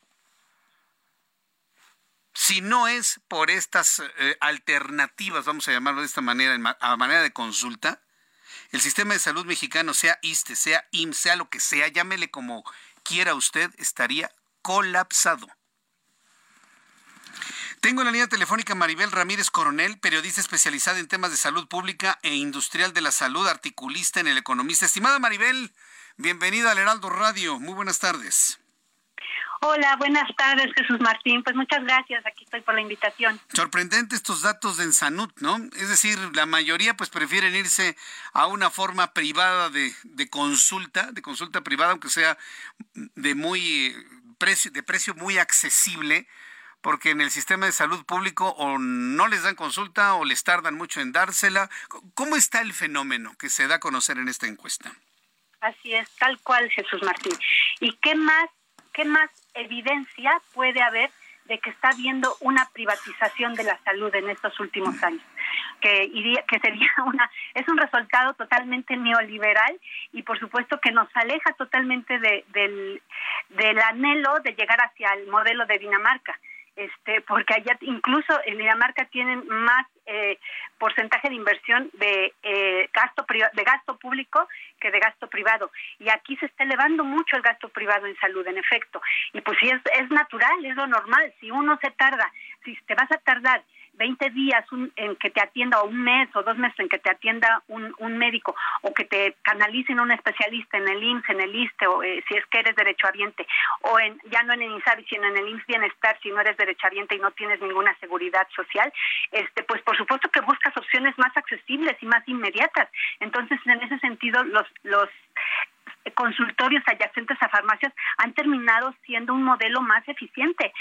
Si no es por estas eh, alternativas, vamos a llamarlo de esta manera, a manera de consulta, el sistema de salud mexicano, sea ISTE, sea IMSS, sea lo que sea, llámele como quiera usted, estaría colapsado. Tengo en la línea telefónica Maribel Ramírez Coronel, periodista especializada en temas de salud pública e industrial de la salud, articulista en El Economista. Estimada Maribel, bienvenida al Heraldo Radio. Muy buenas tardes. Hola, buenas tardes, Jesús Martín. Pues muchas gracias, aquí estoy por la invitación. Sorprendente estos datos de Ensanut, ¿no? Es decir, la mayoría pues prefieren irse a una forma privada de, de consulta, de consulta privada, aunque sea de muy eh, precio, de precio muy accesible, porque en el sistema de salud público o no les dan consulta o les tardan mucho en dársela. ¿Cómo está el fenómeno que se da a conocer en esta encuesta? Así es, tal cual, Jesús Martín. ¿Y qué más, qué más evidencia puede haber de que está habiendo una privatización de la salud en estos últimos años? que iría, que sería una es un resultado totalmente neoliberal y por supuesto que nos aleja totalmente de, del, del anhelo de llegar hacia el modelo de Dinamarca este, porque allá incluso en Dinamarca tienen más eh, porcentaje de inversión de eh, gasto de gasto público que de gasto privado. Y aquí se está elevando mucho el gasto privado en salud en efecto. Y pues sí es, es natural es lo normal. Si uno se tarda si te vas a tardar 20 días en que te atienda o un mes o dos meses en que te atienda un, un médico o que te canalicen un especialista en el IMSS, en el ISTE o eh, si es que eres derechohabiente o en ya no en el INSABI sino en el IMSS Bienestar si no eres derechohabiente y no tienes ninguna seguridad social, este pues por supuesto que buscas opciones más accesibles y más inmediatas. Entonces, en ese sentido los los consultorios adyacentes a farmacias han terminado siendo un modelo más eficiente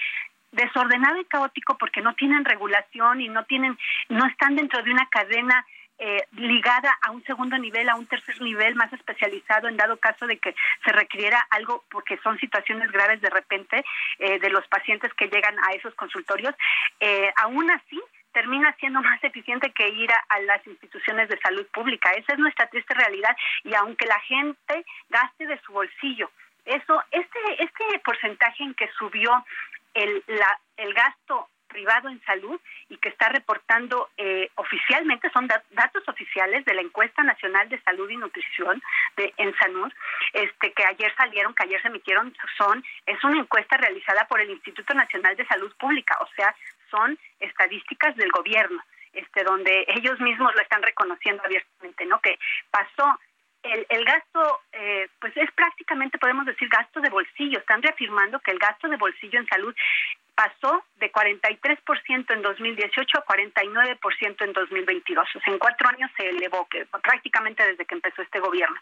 desordenado y caótico porque no tienen regulación y no tienen, no están dentro de una cadena eh, ligada a un segundo nivel, a un tercer nivel más especializado en dado caso de que se requiriera algo, porque son situaciones graves de repente eh, de los pacientes que llegan a esos consultorios. Eh, aún así, termina siendo más eficiente que ir a, a, las instituciones de salud pública. Esa es nuestra triste realidad y aunque la gente gaste de su bolsillo, eso, este, este porcentaje en que subió el, la, el gasto privado en salud y que está reportando eh, oficialmente, son datos oficiales de la encuesta nacional de salud y nutrición de en salud, este que ayer salieron, que ayer se emitieron, son es una encuesta realizada por el Instituto Nacional de Salud Pública, o sea, son estadísticas del gobierno, este donde ellos mismos lo están reconociendo abiertamente, ¿no? Que pasó el, el gasto, eh, pues es prácticamente, podemos decir, gasto de bolsillo. Están reafirmando que el gasto de bolsillo en salud pasó de 43% en 2018 a 49% en 2022. O sea, en cuatro años se elevó, que prácticamente desde que empezó este gobierno.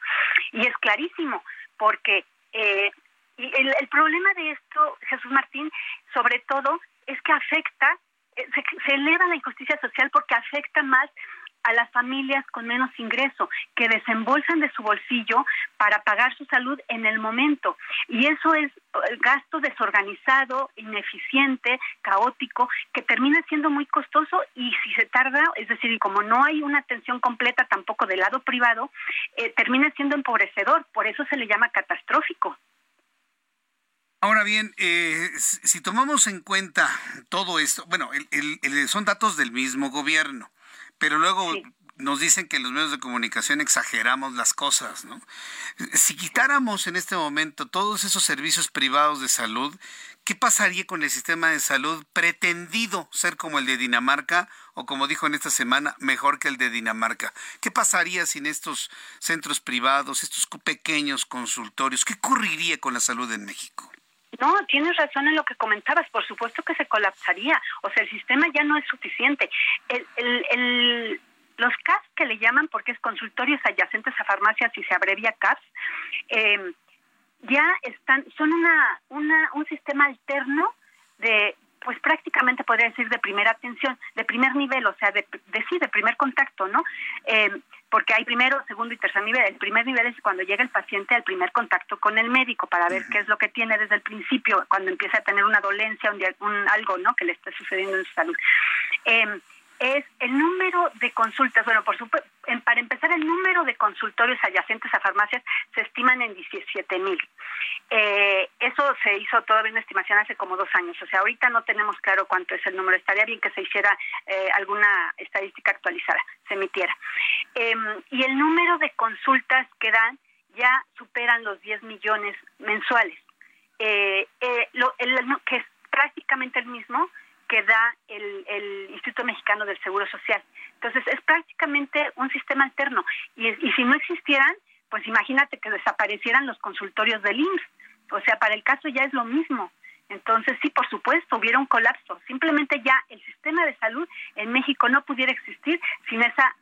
Y es clarísimo, porque eh, el, el problema de esto, Jesús Martín, sobre todo, es que afecta, eh, se, se eleva la injusticia social porque afecta más a las familias con menos ingreso, que desembolsan de su bolsillo para pagar su salud en el momento. Y eso es eh, gasto desorganizado, ineficiente, caótico, que termina siendo muy costoso y si se tarda, es decir, y como no hay una atención completa tampoco del lado privado, eh, termina siendo empobrecedor. Por eso se le llama catastrófico. Ahora bien, eh, si tomamos en cuenta todo esto, bueno, son datos del mismo gobierno, pero luego nos dicen que en los medios de comunicación exageramos las cosas, ¿no? Si quitáramos en este momento todos esos servicios privados de salud, ¿qué pasaría con el sistema de salud pretendido ser como el de Dinamarca o como dijo en esta semana, mejor que el de Dinamarca? ¿Qué pasaría sin estos centros privados, estos pequeños consultorios? ¿Qué ocurriría con la salud en México? No, tienes razón en lo que comentabas. Por supuesto que se colapsaría. O sea, el sistema ya no es suficiente. El, el, los CAPS que le llaman, porque es consultorios adyacentes a farmacias y se abrevia CAPS, eh, ya están, son una, una, un sistema alterno de, pues prácticamente podría decir de primera atención, de primer nivel, o sea, de, de sí, de primer contacto, ¿no? Eh, porque hay primero, segundo y tercer nivel. El primer nivel es cuando llega el paciente al primer contacto con el médico para ver qué es lo que tiene desde el principio, cuando empieza a tener una dolencia, un, un algo ¿no? que le está sucediendo en su salud. Eh, es el número de consultas. Bueno, por supuesto, para empezar, el número de consultorios adyacentes a farmacias se estiman en 17 mil. Eh, eso se hizo todavía una estimación hace como dos años. O sea, ahorita no tenemos claro cuánto es el número. Estaría bien que se hiciera eh, alguna estadística actualizada, se emitiera. Em, y el número de consultas que dan ya superan los 10 millones mensuales, eh, lo, que es prácticamente el mismo que da el, Instituto Mexicano del Seguro Social. Entonces, es prácticamente un sistema alterno. Y, y si no existieran, pues imagínate que desaparecieran los consultorios del IMSS. O sea, para el caso ya es lo mismo. Entonces, sí, por supuesto, hubiera un colapso. Simplemente ya el sistema de salud en México no pudiera existir sin esa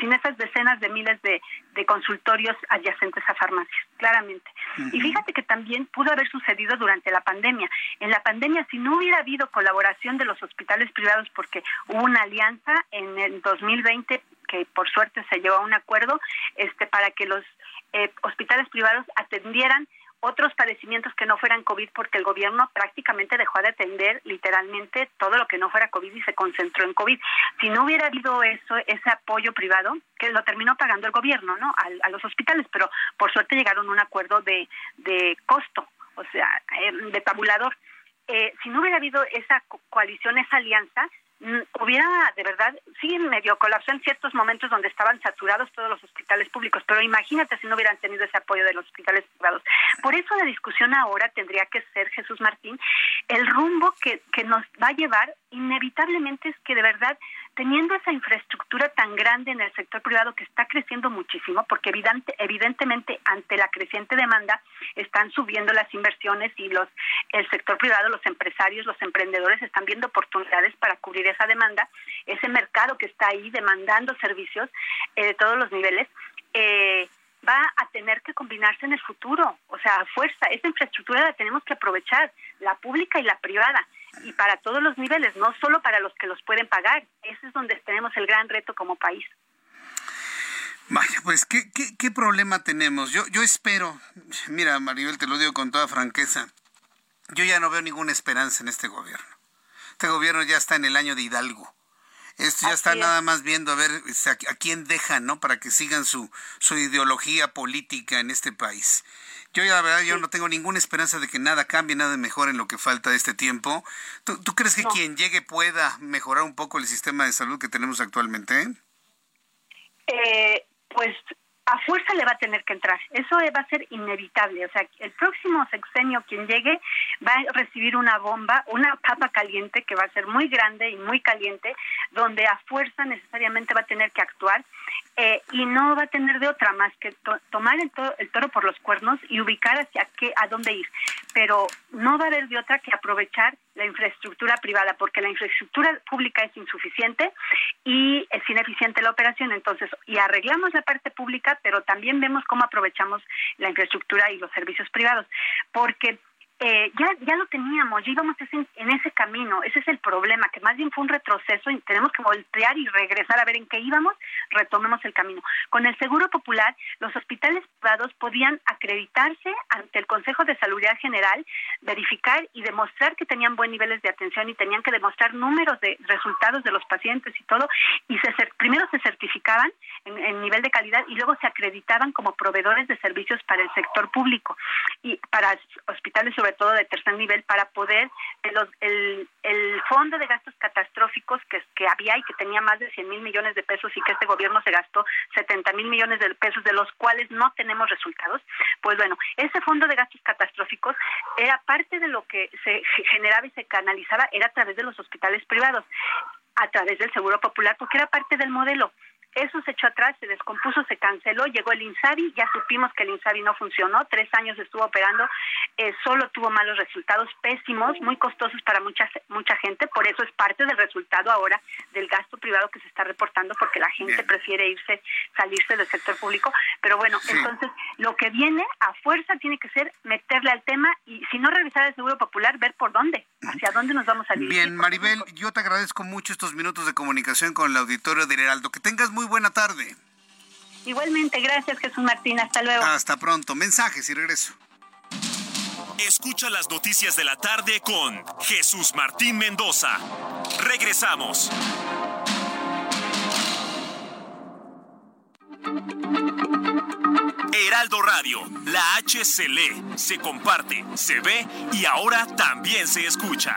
sin esas decenas de miles de, consultorios adyacentes a farmacias, claramente. Y fíjate que también pudo haber sucedido durante la pandemia. En la pandemia, si no hubiera habido colaboración de los hospitales privados, porque hubo una alianza en el 2020 que por suerte se llevó a un acuerdo este para que los eh, hospitales privados atendieran otros padecimientos que no fueran COVID porque el gobierno prácticamente dejó de atender literalmente todo lo que no fuera COVID y se concentró en COVID. Si no hubiera habido eso, ese apoyo privado, que lo terminó pagando el gobierno, ¿no? A, los hospitales, pero por suerte llegaron a un acuerdo de, costo, o sea, eh, de tabulador. Eh, si no hubiera habido esa coalición, esa alianza, hubiera de verdad, sí, medio colapsó en ciertos momentos donde estaban saturados todos los hospitales públicos, pero imagínate si no hubieran tenido ese apoyo de los hospitales privados. Por eso la discusión ahora tendría que ser, Jesús Martín, el rumbo que, que nos va a llevar inevitablemente es que de verdad teniendo esa infraestructura tan grande en el sector privado que está creciendo muchísimo, porque evidente, evidentemente ante la creciente demanda están subiendo las inversiones y los el sector privado, los empresarios, los emprendedores están viendo oportunidades para cubrir esa demanda, ese mercado que está ahí demandando servicios eh, de todos los niveles. Eh, va a tener que combinarse en el futuro, o sea, a fuerza, esa infraestructura la tenemos que aprovechar, la pública y la privada y para todos los niveles, no solo para los que los pueden pagar. Ese es donde tenemos el gran reto como país. Vaya, pues, ¿qué, qué, qué problema tenemos? Yo, yo espero, mira, Maribel, te lo digo con toda franqueza, yo ya no veo ninguna esperanza en este gobierno. Este gobierno ya está en el año de Hidalgo. Esto ya está nada más viendo a ver a, quién dejan, ¿no? Para que sigan su, su ideología política en este país. Yo la verdad, yo no tengo ninguna esperanza de que nada cambie, nada mejore en lo que falta de este tiempo. ¿Tú, crees que quien llegue pueda mejorar un poco el sistema de salud que tenemos actualmente? Eh, pues a fuerza le va a tener que entrar. Eso va a ser inevitable. O sea, el próximo sexenio, quien llegue, va a recibir una bomba, una papa caliente que va a ser muy grande y muy caliente, donde a fuerza necesariamente va a tener que actuar eh, y no va a tener de otra más que tomar el, el, toro por los cuernos y ubicar hacia qué, a dónde ir. Pero no va a haber de otra que aprovechar la infraestructura privada, porque la infraestructura pública es insuficiente y es ineficiente la operación. Entonces, y arreglamos la parte pública, pero también vemos cómo aprovechamos la infraestructura y los servicios privados, porque eh, ya, ya lo teníamos, ya íbamos en ese camino, ese es el problema, que más bien fue un retroceso y tenemos que voltear y regresar a ver en qué íbamos, retomemos el camino. Con el Seguro Popular, los hospitales privados podían acreditarse ante el Consejo de Salud General, verificar y demostrar que tenían buen niveles de atención y tenían que demostrar números de resultados de los pacientes y todo, y se, primero se certificaban en, nivel de calidad y luego se acreditaban como proveedores de servicios para el sector público y para hospitales sobre todo de tercer nivel para poder los, el, el fondo de gastos catastróficos que, que había y que tenía más de 100 mil millones de pesos y que este gobierno se gastó 70 mil millones de pesos de los cuales no tenemos resultados pues bueno ese fondo de gastos catastróficos era parte de lo que se generaba y se canalizaba era a través de los hospitales privados a través del seguro popular porque era parte del modelo eso se echó atrás, se descompuso, se canceló, llegó el INSABI, ya supimos que el INSABI no funcionó, tres años estuvo operando, eh, solo tuvo malos resultados, pésimos, muy costosos para mucha, mucha gente, por eso es parte del resultado ahora del gasto privado que se está reportando, porque la gente prefiere irse, salirse del sector público, pero bueno, entonces lo que viene a fuerza tiene que ser meterle al tema y si no revisar el Seguro Popular, ver por dónde, hacia dónde nos vamos a dirigir. Bien, Maribel, yo te agradezco mucho estos minutos de comunicación con el auditorio del Heraldo, que tengas muy buena tarde. Igualmente, gracias Jesús Martín, hasta luego. Hasta pronto, mensajes y regreso. Escucha las noticias de la tarde con Jesús Martín Mendoza. Regresamos. Heraldo Radio, la H se lee, se comparte, se ve y ahora también se escucha.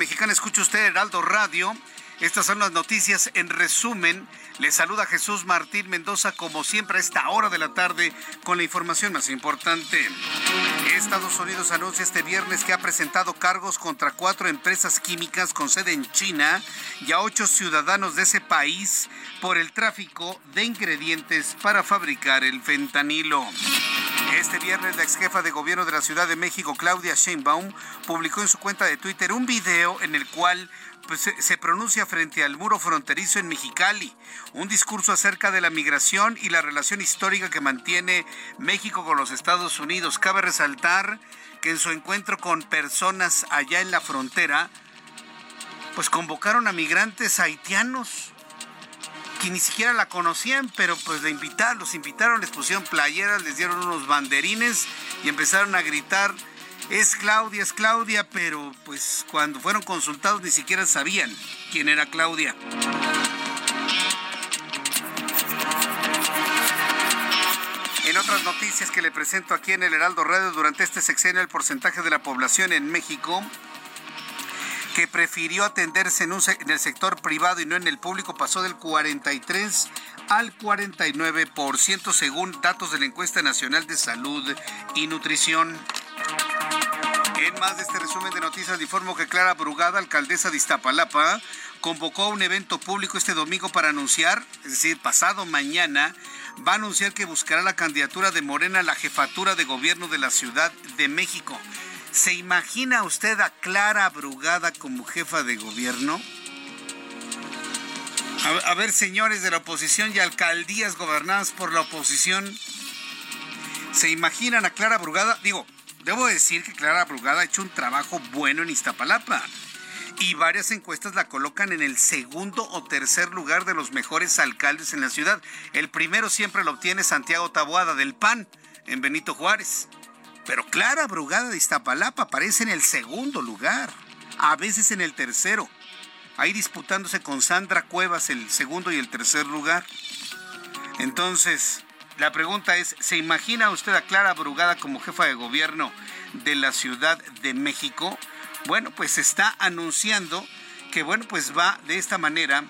Mexicana. Escucha usted Heraldo Radio. Estas son las noticias en resumen. Le saluda Jesús Martín Mendoza como siempre a esta hora de la tarde con la información más importante. Estados Unidos anuncia este viernes que ha presentado cargos contra cuatro empresas químicas con sede en China y a ocho ciudadanos de ese país por el tráfico de ingredientes para fabricar el fentanilo. Este viernes la ex jefa de gobierno de la Ciudad de México, Claudia Sheinbaum, publicó en su cuenta de Twitter un video en el cual pues, se pronuncia frente al muro fronterizo en Mexicali, un discurso acerca de la migración y la relación histórica que mantiene México con los Estados Unidos. Cabe resaltar que en su encuentro con personas allá en la frontera, pues convocaron a migrantes haitianos que ni siquiera la conocían, pero pues la invitaron, los invitaron, les pusieron playeras, les dieron unos banderines y empezaron a gritar, es Claudia, es Claudia, pero pues cuando fueron consultados ni siquiera sabían quién era Claudia. En otras noticias que le presento aquí en el Heraldo Radio, durante este sexenio el porcentaje de la población en México que prefirió atenderse en, el sector privado y no en el público pasó del 43 al 49% según datos de la encuesta nacional de salud y nutrición. En más de este resumen de noticias, informo que Clara Brugada, alcaldesa de Iztapalapa, convocó un evento público este domingo para anunciar, es decir, pasado mañana, va a anunciar que buscará la candidatura de Morena a la jefatura de gobierno de la Ciudad de México. ¿Se imagina usted a Clara Brugada como jefa de gobierno? A, ver, señores de la oposición y alcaldías gobernadas por la oposición, ¿se imaginan a Clara Brugada? Digo, debo decir que Clara Brugada ha hecho un trabajo bueno en Iztapalapa. y varias encuestas la colocan en el segundo o tercer lugar de los mejores alcaldes en la ciudad. El primero siempre lo obtiene Santiago Taboada del PAN en Benito Juárez. Pero Clara Brugada de Iztapalapa aparece en el segundo lugar, a veces en el tercero. Ahí disputándose con Sandra Cuevas el segundo y el tercer lugar. Entonces, la pregunta es, ¿se imagina usted a Clara Brugada como jefa de gobierno de la Ciudad de México? Bueno, pues está anunciando que, bueno, pues va de esta manera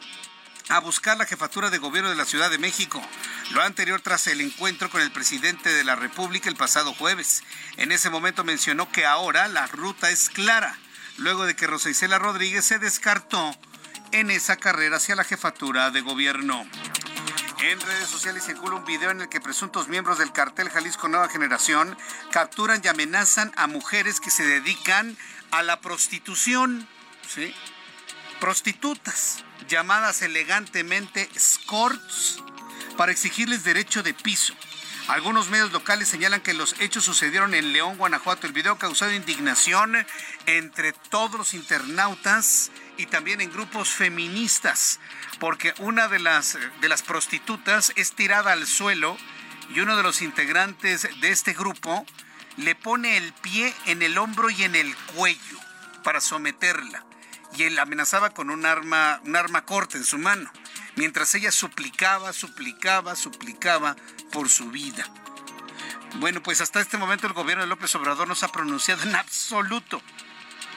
a buscar la jefatura de gobierno de la Ciudad de México. Lo anterior tras el encuentro con el presidente de la República el pasado jueves. En ese momento mencionó que ahora la ruta es clara, luego de que Rosa Isela Rodríguez se descartó en esa carrera hacia la jefatura de gobierno. En redes sociales circula un video en el que presuntos miembros del cartel Jalisco Nueva Generación capturan y amenazan a mujeres que se dedican a la prostitución. Prostitutas, llamadas elegantemente escorts, para exigirles derecho de piso. Algunos medios locales señalan que los hechos sucedieron en León, Guanajuato. El video ha causado indignación entre todos los internautas y también en grupos feministas, porque una de las, de las prostitutas es tirada al suelo y uno de los integrantes de este grupo le pone el pie en el hombro y en el cuello para someterla. Y él amenazaba con un arma, un arma corta en su mano, mientras ella suplicaba, suplicaba, suplicaba por su vida. Bueno, pues hasta este momento el gobierno de López Obrador no se ha pronunciado en absoluto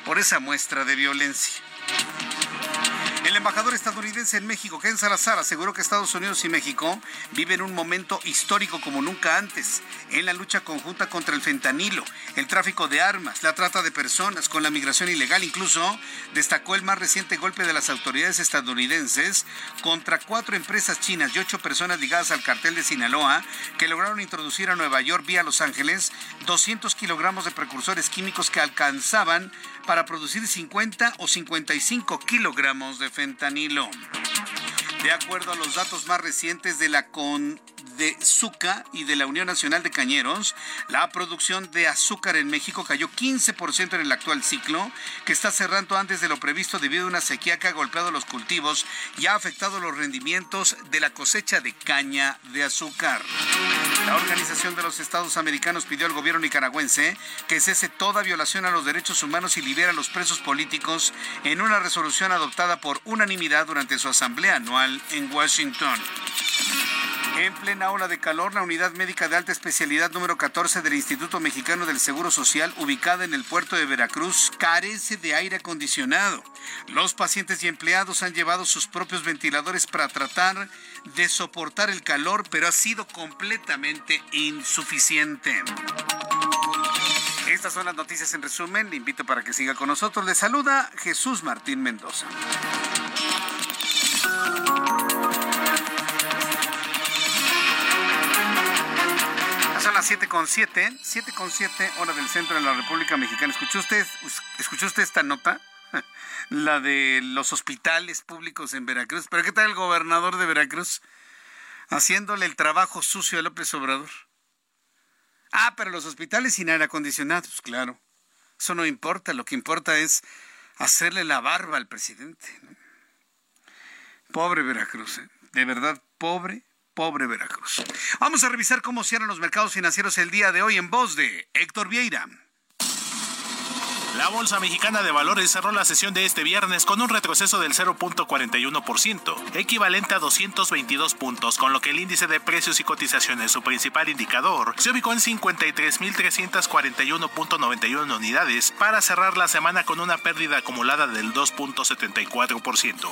por esa muestra de violencia. El embajador estadounidense en México, Ken Salazar, aseguró que Estados Unidos y México viven un momento histórico como nunca antes en la lucha conjunta contra el fentanilo, el tráfico de armas, la trata de personas, con la migración ilegal. Incluso destacó el más reciente golpe de las autoridades estadounidenses contra cuatro empresas chinas y ocho personas ligadas al cartel de Sinaloa que lograron introducir a Nueva York vía Los Ángeles 200 kilogramos de precursores químicos que alcanzaban para producir 50 o 55 kilogramos de fentanilo. De acuerdo a los datos más recientes de la con de Zuca y de la Unión Nacional de Cañeros, la producción de azúcar en México cayó 15% en el actual ciclo, que está cerrando antes de lo previsto debido a una sequía que ha golpeado los cultivos y ha afectado los rendimientos de la cosecha de caña de azúcar. La Organización de los Estados Americanos pidió al gobierno nicaragüense que cese toda violación a los derechos humanos y libera a los presos políticos en una resolución adoptada por unanimidad durante su asamblea anual en Washington. En plena ola de calor, la unidad médica de alta especialidad número 14 del Instituto Mexicano del Seguro Social, ubicada en el puerto de Veracruz, carece de aire acondicionado. Los pacientes y empleados han llevado sus propios ventiladores para tratar de soportar el calor, pero ha sido completamente insuficiente. Estas son las noticias en resumen. Le invito para que siga con nosotros. Le saluda Jesús Martín Mendoza. Las 7 con 7, 7 con 7 hora del centro de la República Mexicana. ¿Escuchó usted, ¿Escuchó usted esta nota? La de los hospitales públicos en Veracruz. ¿Pero qué tal el gobernador de Veracruz? Haciéndole el trabajo sucio a López Obrador. Ah, pero los hospitales sin aire acondicionado, pues claro. Eso no importa, lo que importa es hacerle la barba al presidente. Pobre Veracruz, ¿eh? de verdad, pobre, pobre Veracruz. Vamos a revisar cómo cierran los mercados financieros el día de hoy en voz de Héctor Vieira. La Bolsa Mexicana de Valores cerró la sesión de este viernes con un retroceso del 0.41%, equivalente a 222 puntos, con lo que el índice de precios y cotizaciones, su principal indicador, se ubicó en 53.341.91 unidades para cerrar la semana con una pérdida acumulada del 2.74%.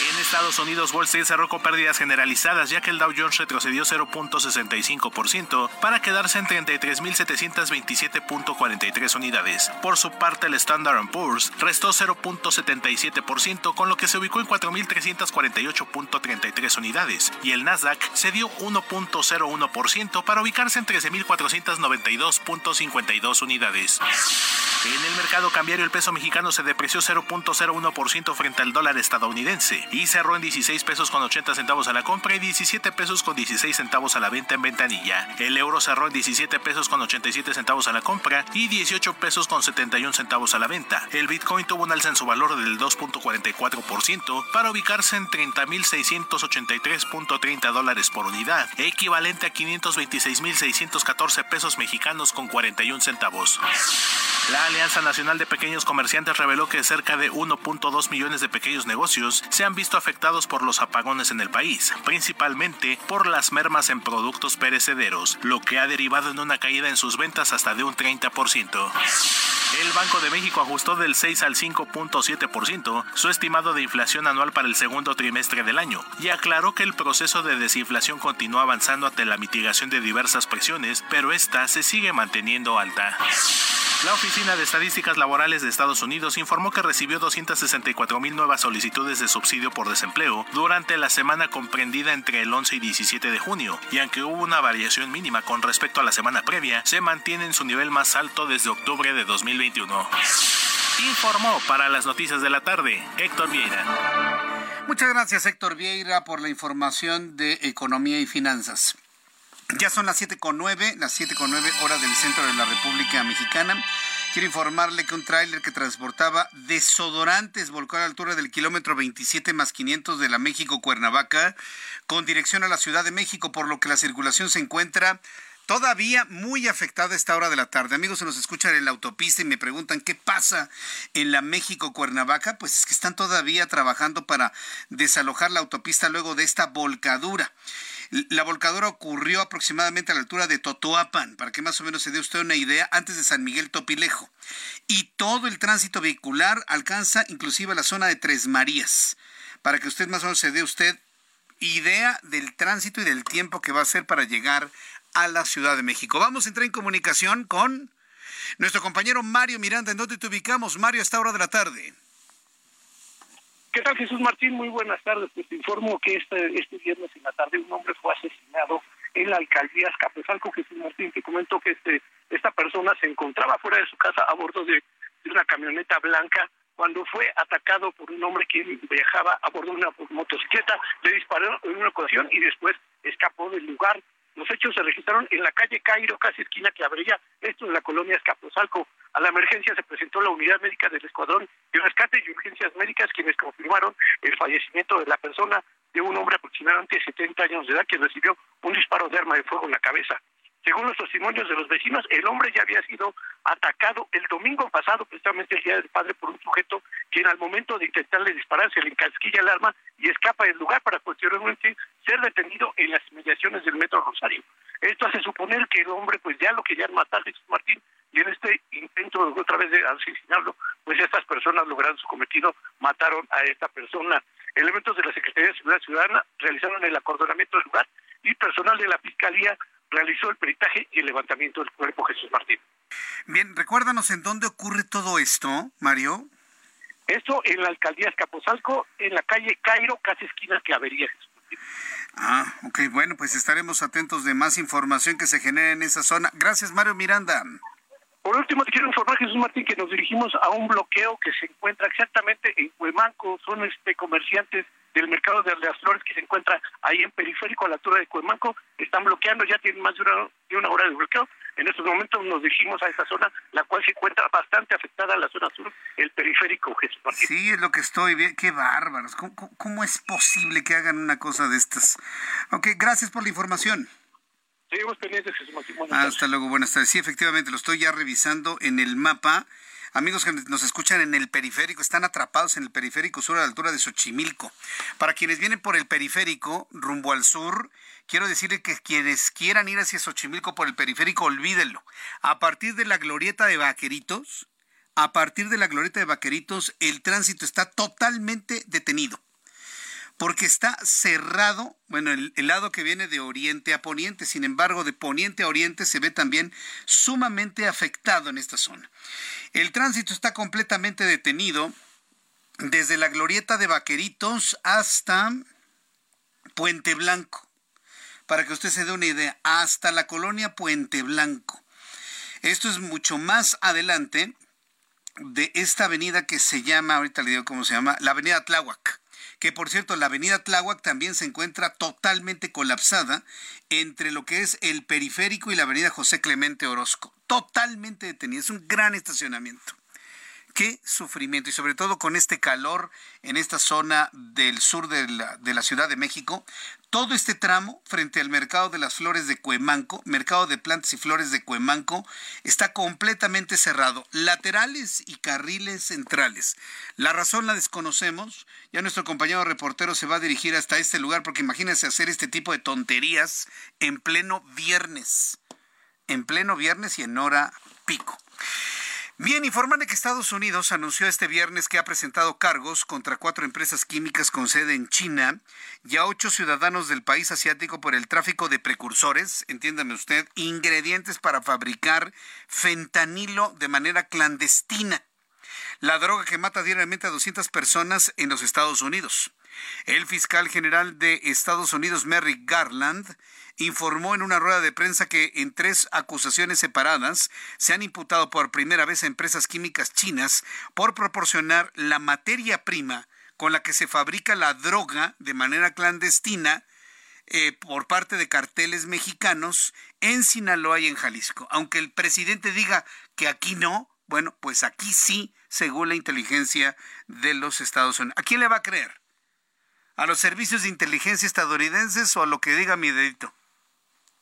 En Estados Unidos, Wall Street cerró con pérdidas generalizadas, ya que el Dow Jones retrocedió 0.65% para quedarse en 33.727.43 unidades. Por su parte, el Standard Poor's restó 0.77%, con lo que se ubicó en 4.348.33 unidades, y el Nasdaq cedió 1.01% para ubicarse en 13.492.52 unidades. En el mercado cambiario el peso mexicano se depreció 0.01% frente al dólar estadounidense y cerró en 16 pesos con 80 centavos a la compra y 17 pesos con 16 centavos a la venta en ventanilla. El euro cerró en 17 pesos con 87 centavos a la compra y 18 pesos con 71 centavos a la venta. El Bitcoin tuvo un alza en su valor del 2.44% para ubicarse en 30.683.30 dólares por unidad, equivalente a 526.614 pesos mexicanos con 41 centavos. La Alianza Nacional de Pequeños Comerciantes reveló que cerca de 1.2 millones de pequeños negocios se han visto afectados por los apagones en el país, principalmente por las mermas en productos perecederos, lo que ha derivado en una caída en sus ventas hasta de un 30%. El Banco de México ajustó del 6 al 5.7% su estimado de inflación anual para el segundo trimestre del año y aclaró que el proceso de desinflación continúa avanzando ante la mitigación de diversas presiones, pero esta se sigue manteniendo alta. La Oficina de Estadísticas Laborales de Estados Unidos informó que recibió 264 mil nuevas solicitudes de subsidio por desempleo durante la semana comprendida entre el 11 y 17 de junio, y aunque hubo una variación mínima con respecto a la semana previa, se mantiene en su nivel más alto desde octubre de 2021. Informó para las noticias de la tarde Héctor Vieira. Muchas gracias Héctor Vieira por la información de economía y finanzas. Ya son las siete con nueve, las siete con nueve horas del centro de la República Mexicana. Quiero informarle que un tráiler que transportaba desodorantes volcó a la altura del kilómetro 27 más 500 de la México Cuernavaca con dirección a la Ciudad de México, por lo que la circulación se encuentra todavía muy afectada a esta hora de la tarde. Amigos, se nos escuchan en la autopista y me preguntan qué pasa en la México Cuernavaca. Pues es que están todavía trabajando para desalojar la autopista luego de esta volcadura. La volcadura ocurrió aproximadamente a la altura de Totoapan, para que más o menos se dé usted una idea, antes de San Miguel Topilejo. Y todo el tránsito vehicular alcanza inclusive la zona de Tres Marías, para que usted más o menos se dé usted idea del tránsito y del tiempo que va a ser para llegar a la Ciudad de México. Vamos a entrar en comunicación con nuestro compañero Mario Miranda. ¿En dónde te ubicamos, Mario, a esta hora de la tarde? ¿Qué tal, Jesús Martín? Muy buenas tardes. Pues te informo que este, este viernes en la tarde un hombre fue asesinado en la alcaldía Escapezalco, Jesús Martín, que comentó que este, esta persona se encontraba fuera de su casa a bordo de, una camioneta blanca cuando fue atacado por un hombre que viajaba a bordo de una motocicleta, le disparó en una ocasión y después escapó del lugar. Los hechos se registraron en la calle Cairo, casi esquina que abría, esto en la colonia Escapozalco. A la emergencia se presentó la unidad médica del Escuadrón de Rescate y Urgencias Médicas, quienes confirmaron el fallecimiento de la persona de un hombre aproximadamente de 70 años de edad que recibió un disparo de arma de fuego en la cabeza. Según los testimonios de los vecinos, el hombre ya había sido atacado el domingo pasado, precisamente el día del padre, por un sujeto quien al momento de intentarle disparar se le encasquilla el arma y escapa del lugar para posteriormente ser detenido en las inmediaciones del metro Rosario. Esto hace suponer que el hombre pues ya lo querían matar, Jesús Martín, y en este intento otra vez de asesinarlo, pues estas personas lograron su cometido, mataron a esta persona. Elementos de la Secretaría de Seguridad Ciudadana realizaron el acordonamiento del lugar y personal de la Fiscalía realizó el peritaje y el levantamiento del cuerpo Jesús Martín. Bien, recuérdanos en dónde ocurre todo esto, Mario. Esto en la alcaldía Escapozalco, en la calle Cairo, casi esquina Clavería. Ah, ok, bueno, pues estaremos atentos de más información que se genere en esa zona. Gracias, Mario Miranda. Por último, te quiero informar, Jesús Martín, que nos dirigimos a un bloqueo que se encuentra exactamente en Cuemanco. Son este comerciantes del mercado de las flores que se encuentra ahí en periférico a la altura de Cuemanco. Están bloqueando, ya tienen más de una, de una hora de bloqueo. En estos momentos nos dirigimos a esa zona, la cual se encuentra bastante afectada, la zona sur, el periférico, Jesús Martín. Sí, es lo que estoy viendo. Qué bárbaros. ¿Cómo, ¿Cómo, es posible que hagan una cosa de estas? Ok, gracias por la información. Seguimos pendientes, Jesús Martín. Hasta luego, buenas tardes. Sí, efectivamente, lo estoy ya revisando en el mapa. Amigos que nos escuchan en el periférico, están atrapados en el periférico sur a la altura de Xochimilco. Para quienes vienen por el periférico, rumbo al sur, quiero decirle que quienes quieran ir hacia Xochimilco por el periférico, olvídenlo. A partir de la glorieta de Vaqueritos, a partir de la glorieta de Vaqueritos, el tránsito está totalmente detenido porque está cerrado, bueno, el, lado que viene de oriente a poniente, sin embargo, de poniente a oriente se ve también sumamente afectado en esta zona. El tránsito está completamente detenido desde la glorieta de Vaqueritos hasta Puente Blanco. Para que usted se dé una idea, hasta la colonia Puente Blanco. Esto es mucho más adelante de esta avenida que se llama, ahorita le digo cómo se llama, la avenida Tláhuac que por cierto la avenida Tláhuac también se encuentra totalmente colapsada entre lo que es el periférico y la avenida José Clemente Orozco. Totalmente detenida, es un gran estacionamiento. Qué sufrimiento y sobre todo con este calor en esta zona del sur de la, Ciudad de México, todo este tramo frente al mercado de las flores de Cuemanco, mercado de plantas y flores de Cuemanco, está completamente cerrado, laterales y carriles centrales. La razón la desconocemos, ya nuestro compañero reportero se va a dirigir hasta este lugar porque imagínense hacer este tipo de tonterías en pleno viernes, en pleno viernes y en hora pico. Bien, informan que Estados Unidos anunció este viernes que ha presentado cargos contra cuatro empresas químicas con sede en China y a ocho ciudadanos del país asiático por el tráfico de precursores, entiéndame usted, ingredientes para fabricar fentanilo de manera clandestina. La droga que mata diariamente a 200 personas en los Estados Unidos. El fiscal general de Estados Unidos, Merrick Garland, informó en una rueda de prensa que en tres acusaciones separadas se han imputado por primera vez a empresas químicas chinas por proporcionar la materia prima con la que se fabrica la droga de manera clandestina eh, por parte de carteles mexicanos en Sinaloa y en Jalisco. Aunque el presidente diga que aquí no, bueno, pues aquí sí, según la inteligencia de los Estados Unidos. ¿A quién le va a creer? ¿A los servicios de inteligencia estadounidenses o a lo que diga mi dedito?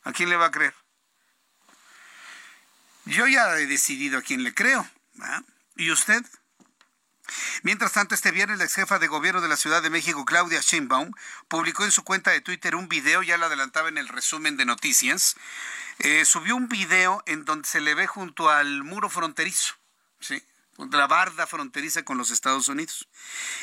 ¿A quién le va a creer? Yo ya he decidido a quién le creo. ¿Y usted? Mientras tanto, este viernes la ex jefa de gobierno de la Ciudad de México, Claudia Sheinbaum, publicó en su cuenta de Twitter un video, ya lo adelantaba en el resumen de noticias, eh, subió un video en donde se le ve junto al muro fronterizo, ¿sí? La barda fronteriza con los Estados Unidos,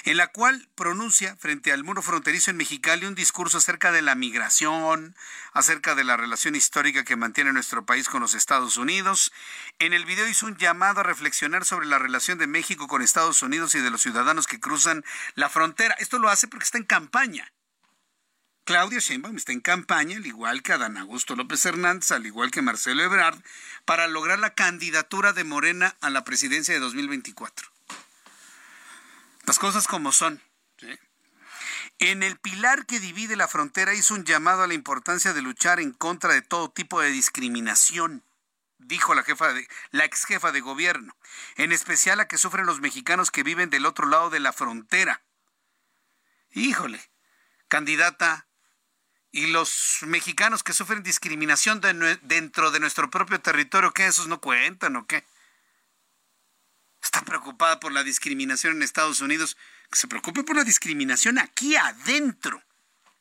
en la cual pronuncia frente al muro fronterizo en Mexicali un discurso acerca de la migración, acerca de la relación histórica que mantiene nuestro país con los Estados Unidos. En el video hizo un llamado a reflexionar sobre la relación de México con Estados Unidos y de los ciudadanos que cruzan la frontera. Esto lo hace porque está en campaña. Claudia Sheinbaum está en campaña, al igual que Adán Augusto López Hernández, al igual que Marcelo Ebrard, para lograr la candidatura de Morena a la presidencia de 2024. Las cosas como son. En el pilar que divide la frontera hizo un llamado a la importancia de luchar en contra de todo tipo de discriminación, dijo la jefa de la ex jefa de gobierno, en especial a que sufren los mexicanos que viven del otro lado de la frontera. Híjole, candidata y los mexicanos que sufren discriminación dentro de nuestro propio territorio, ¿qué? ¿Esos no cuentan o qué? Está preocupada por la discriminación en Estados Unidos. Que se preocupe por la discriminación aquí adentro.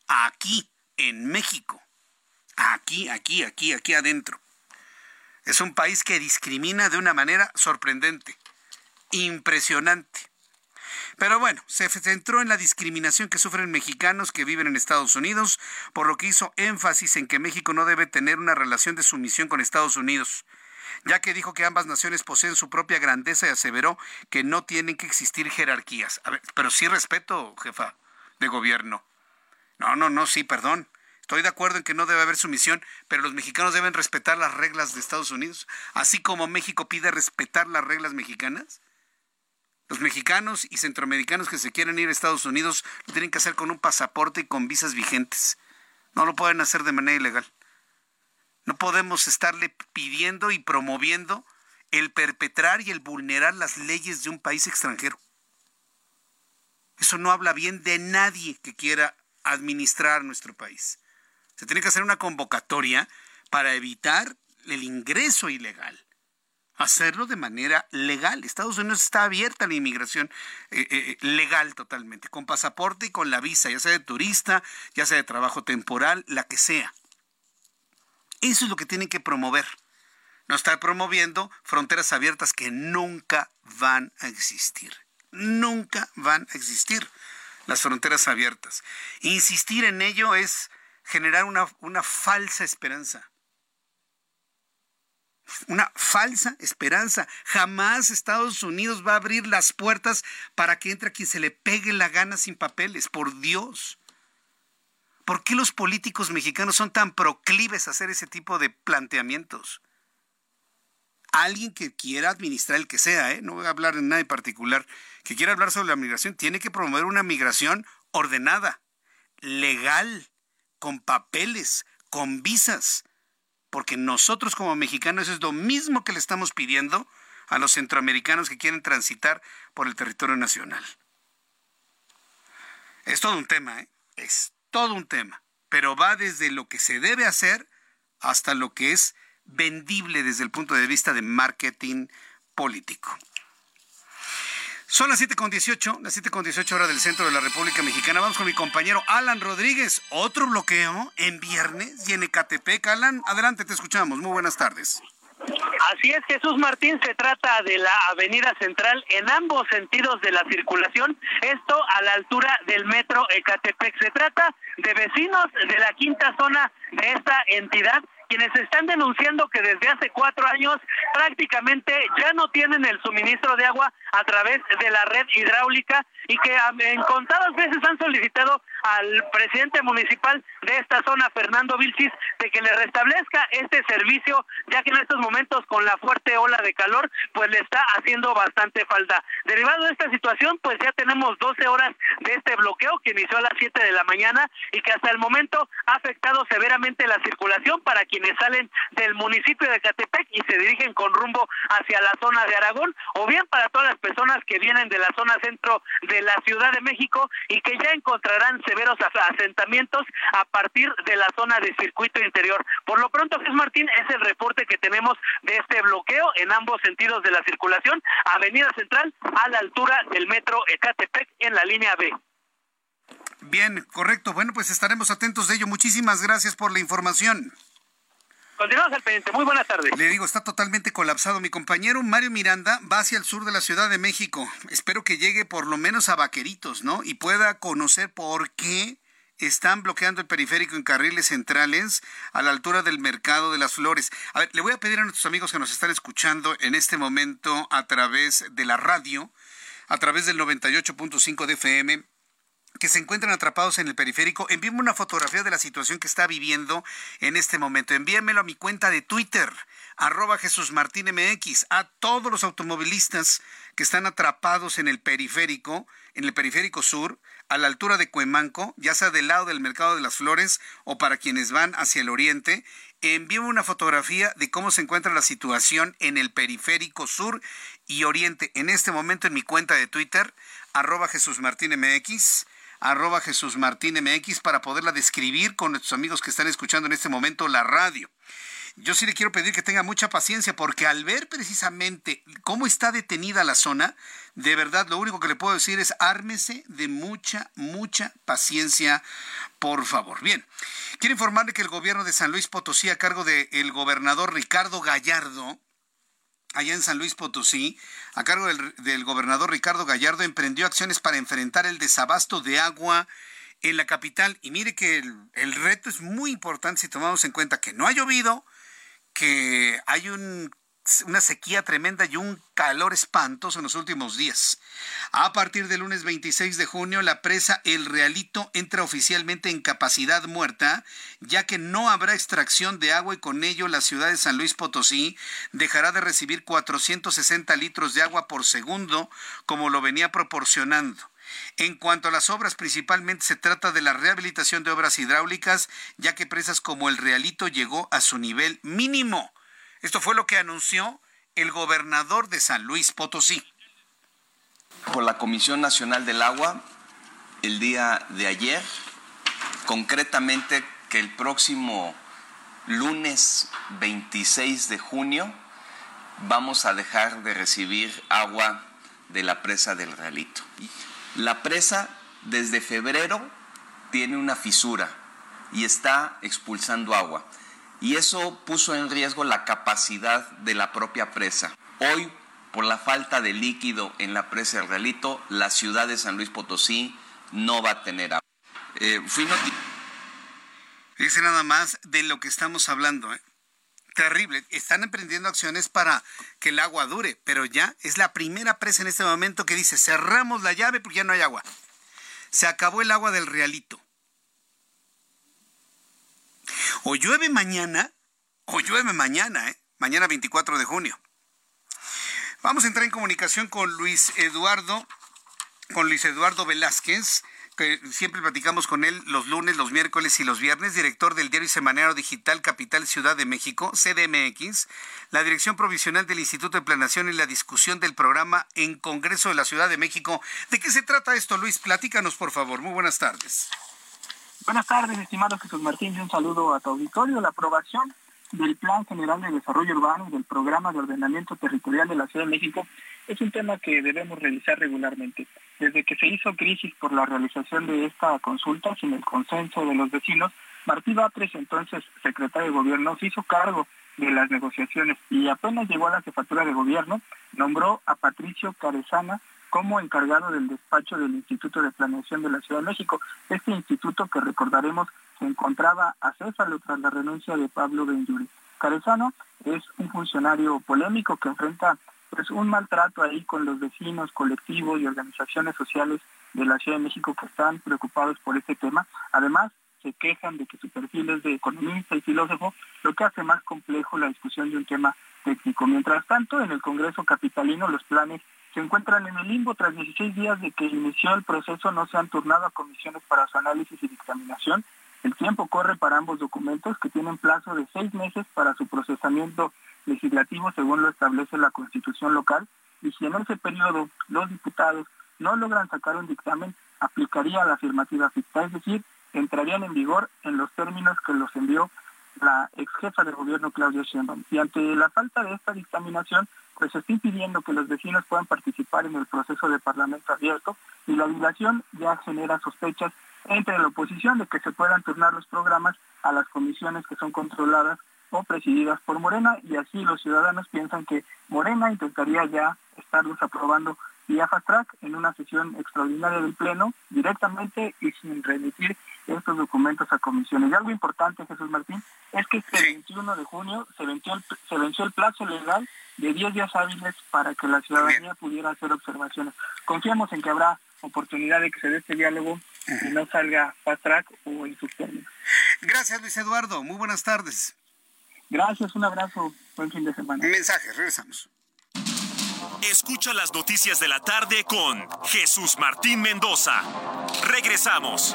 Aquí, en México. Aquí, aquí, aquí, aquí adentro. Es un país que discrimina de una manera sorprendente, impresionante. Pero bueno, se centró en la discriminación que sufren mexicanos que viven en Estados Unidos, por lo que hizo énfasis en que México no debe tener una relación de sumisión con Estados Unidos ya que dijo que ambas naciones poseen su propia grandeza y aseveró que no tienen que existir jerarquías. pero sí respeto, jefa de gobierno. No, no, no, sí, perdón. Estoy de acuerdo en que no debe haber sumisión, pero los mexicanos deben respetar las reglas de Estados Unidos, así como México pide respetar las reglas mexicanas. Los mexicanos y centroamericanos que se quieren ir a Estados Unidos lo tienen que hacer con un pasaporte y con visas vigentes. No lo pueden hacer de manera ilegal. No podemos estarle pidiendo y promoviendo el perpetrar y el vulnerar las leyes de un país extranjero. Eso no habla bien de nadie que quiera administrar nuestro país. Se tiene que hacer una convocatoria para evitar el ingreso ilegal hacerlo de manera legal. Estados Unidos está abierta a la inmigración eh, eh, legal totalmente, con pasaporte y con la visa, ya sea de turista, ya sea de trabajo temporal, la que sea. Eso es lo que tienen que promover. No estar promoviendo fronteras abiertas que nunca van a existir. Nunca van a existir las fronteras abiertas. Insistir en ello es generar una falsa esperanza una falsa esperanza. Jamás Estados Unidos va a abrir las puertas para que entre quien se le pegue la gana sin papeles, por Dios. ¿Por qué los políticos mexicanos son tan proclives a hacer ese tipo de planteamientos? alguien que quiera administrar el que sea, ¿eh? no voy a hablar en nada en particular, que quiera hablar sobre la migración, tiene que promover una migración ordenada, legal, con papeles, con visas, porque nosotros como mexicanos es lo mismo que le estamos pidiendo a los centroamericanos que quieren transitar por el territorio nacional. Es todo un tema, ¿eh? es todo un tema, pero va desde lo que se debe hacer hasta lo que es vendible desde el punto de vista de marketing político. Son las 7.18, las 7.18 horas del centro de la República Mexicana. Vamos con mi compañero Alan Rodríguez. Otro bloqueo en viernes y en Ecatepec. Alan, adelante, te escuchamos. Muy buenas tardes. Así es, Jesús Martín, se trata de la avenida central en ambos sentidos de la circulación, esto a la altura del metro Ecatepec. Se trata de vecinos de la quinta zona de esta entidad quienes están denunciando que desde hace cuatro años prácticamente ya no tienen el suministro de agua a través de la red hidráulica y que en contadas veces han solicitado al presidente municipal de esta zona, Fernando Vilchis, de que le restablezca este servicio, ya que en estos momentos con la fuerte ola de calor, pues le está haciendo bastante falta. Derivado de esta situación, pues ya tenemos 12 horas de este bloqueo que inició a las 7 de la mañana y que hasta el momento ha afectado severamente la circulación para quienes salen del municipio de Catepec y se dirigen con rumbo hacia la zona de Aragón, o bien para todas las personas que vienen de la zona centro de la Ciudad de México y que ya encontrarán severos asentamientos a partir de la zona de circuito interior. Por lo pronto, Jesús Martín, es el reporte que tenemos de este bloqueo en ambos sentidos de la circulación, Avenida Central a la altura del metro Ecatepec en la línea B. Bien, correcto. Bueno, pues estaremos atentos de ello. Muchísimas gracias por la información. Continuamos al pendiente. Muy buenas tardes. Le digo, está totalmente colapsado. Mi compañero Mario Miranda va hacia el sur de la Ciudad de México. Espero que llegue por lo menos a Vaqueritos, ¿no? Y pueda conocer por qué están bloqueando el periférico en carriles centrales a la altura del Mercado de las Flores. A ver, le voy a pedir a nuestros amigos que nos están escuchando en este momento a través de la radio, a través del 98.5 de FM, que se encuentran atrapados en el periférico, envíenme una fotografía de la situación que está viviendo en este momento. Envíenmelo a mi cuenta de Twitter, arroba Jesús Martín MX, a todos los automovilistas que están atrapados en el periférico, en el periférico sur, a la altura de Cuemanco, ya sea del lado del Mercado de las Flores o para quienes van hacia el oriente, envíenme una fotografía de cómo se encuentra la situación en el periférico sur y oriente en este momento en mi cuenta de Twitter, arroba Jesús Martín MX arroba Jesús Martín MX para poderla describir con nuestros amigos que están escuchando en este momento la radio. Yo sí le quiero pedir que tenga mucha paciencia porque al ver precisamente cómo está detenida la zona, de verdad lo único que le puedo decir es ármese de mucha, mucha paciencia, por favor. Bien, quiero informarle que el gobierno de San Luis Potosí a cargo del gobernador Ricardo Gallardo allá en San Luis Potosí, a cargo del, gobernador Ricardo Gallardo, emprendió acciones para enfrentar el desabasto de agua en la capital. Y mire que el reto es muy importante si tomamos en cuenta que no ha llovido, que hay un una sequía tremenda y un calor espantoso en los últimos días. A partir del lunes 26 de junio, la presa El Realito entra oficialmente en capacidad muerta, ya que no habrá extracción de agua y con ello la ciudad de San Luis Potosí dejará de recibir 460 litros de agua por segundo, como lo venía proporcionando. En cuanto a las obras, principalmente se trata de la rehabilitación de obras hidráulicas, ya que presas como el Realito llegó a su nivel mínimo esto fue lo que anunció el gobernador de San Luis Potosí. Por la Comisión Nacional del Agua, el día de ayer, concretamente que el próximo lunes 26 de junio vamos a dejar de recibir agua de la presa del Realito. La presa desde febrero tiene una fisura y está expulsando agua y eso puso en riesgo la capacidad de la propia presa. Hoy, por la falta de líquido en la presa del Realito, la ciudad de San Luis Potosí no va a tener agua. Eh, Dice nada más de lo que estamos hablando. ¿eh? Terrible. Están emprendiendo acciones para que el agua dure, pero ya es la primera presa en este momento que dice cerramos la llave porque ya no hay agua. Se acabó el agua del Realito. O llueve mañana, o llueve mañana, ¿eh? mañana 24 de junio. Vamos a entrar en comunicación con Luis Eduardo, con Luis Eduardo Velázquez, que siempre platicamos con él los lunes, los miércoles y los viernes, director del diario semanario digital Capital Ciudad de México, CDMX, la dirección provisional del Instituto de Planación y la discusión del programa en Congreso de la Ciudad de México. ¿De qué se trata esto, Luis? Platícanos, por favor. Muy buenas tardes. Buenas tardes, estimado Jesús Martín, y un saludo a tu auditorio. La aprobación del Plan General de Desarrollo Urbano y del Programa de Ordenamiento Territorial de la Ciudad de México es un tema que debemos revisar regularmente. Desde que se hizo crisis por la realización de esta consulta sin el consenso de los vecinos, Martí Batres, entonces secretario de Gobierno, se hizo cargo de las negociaciones y apenas llegó a la jefatura de gobierno, nombró a Patricio Carezana como encargado del despacho del Instituto de Planeación de la Ciudad de México. Este instituto que recordaremos se encontraba a César tras la renuncia de Pablo Benjuri. Carezano es un funcionario polémico que enfrenta pues, un maltrato ahí con los vecinos, colectivos y organizaciones sociales de la Ciudad de México que están preocupados por este tema. Además, se quejan de que su perfil es de economista y filósofo, lo que hace más complejo la discusión de un tema técnico. Mientras tanto, en el Congreso Capitalino los planes se encuentran en el limbo tras 16 días de que inició el proceso, no se han turnado a comisiones para su análisis y dictaminación. El tiempo corre para ambos documentos que tienen plazo de seis meses para su procesamiento legislativo según lo establece la constitución local y si en ese periodo los diputados no logran sacar un dictamen, aplicaría la afirmativa ficta, es decir, entrarían en vigor en los términos que los envió la ex jefa de gobierno Claudia Sheinbaum. Y ante la falta de esta dictaminación, pues se está impidiendo que los vecinos puedan participar en el proceso de parlamento abierto y la dilación ya genera sospechas entre la oposición de que se puedan turnar los programas a las comisiones que son controladas o presididas por Morena y así los ciudadanos piensan que Morena intentaría ya estarlos aprobando vía fast track en una sesión extraordinaria del Pleno directamente y sin remitir estos documentos a comisiones. Y algo importante, Jesús Martín, es que este 21 de junio se venció el, se venció el plazo legal de 10 días hábiles para que la ciudadanía pudiera hacer observaciones. Confiamos en que habrá oportunidad de que se dé este diálogo y no salga fast track o en sus términos. Gracias, Luis Eduardo. Muy buenas tardes. Gracias, un abrazo. Buen fin de semana. Mensaje, regresamos. Escucha las noticias de la tarde con Jesús Martín Mendoza. Regresamos.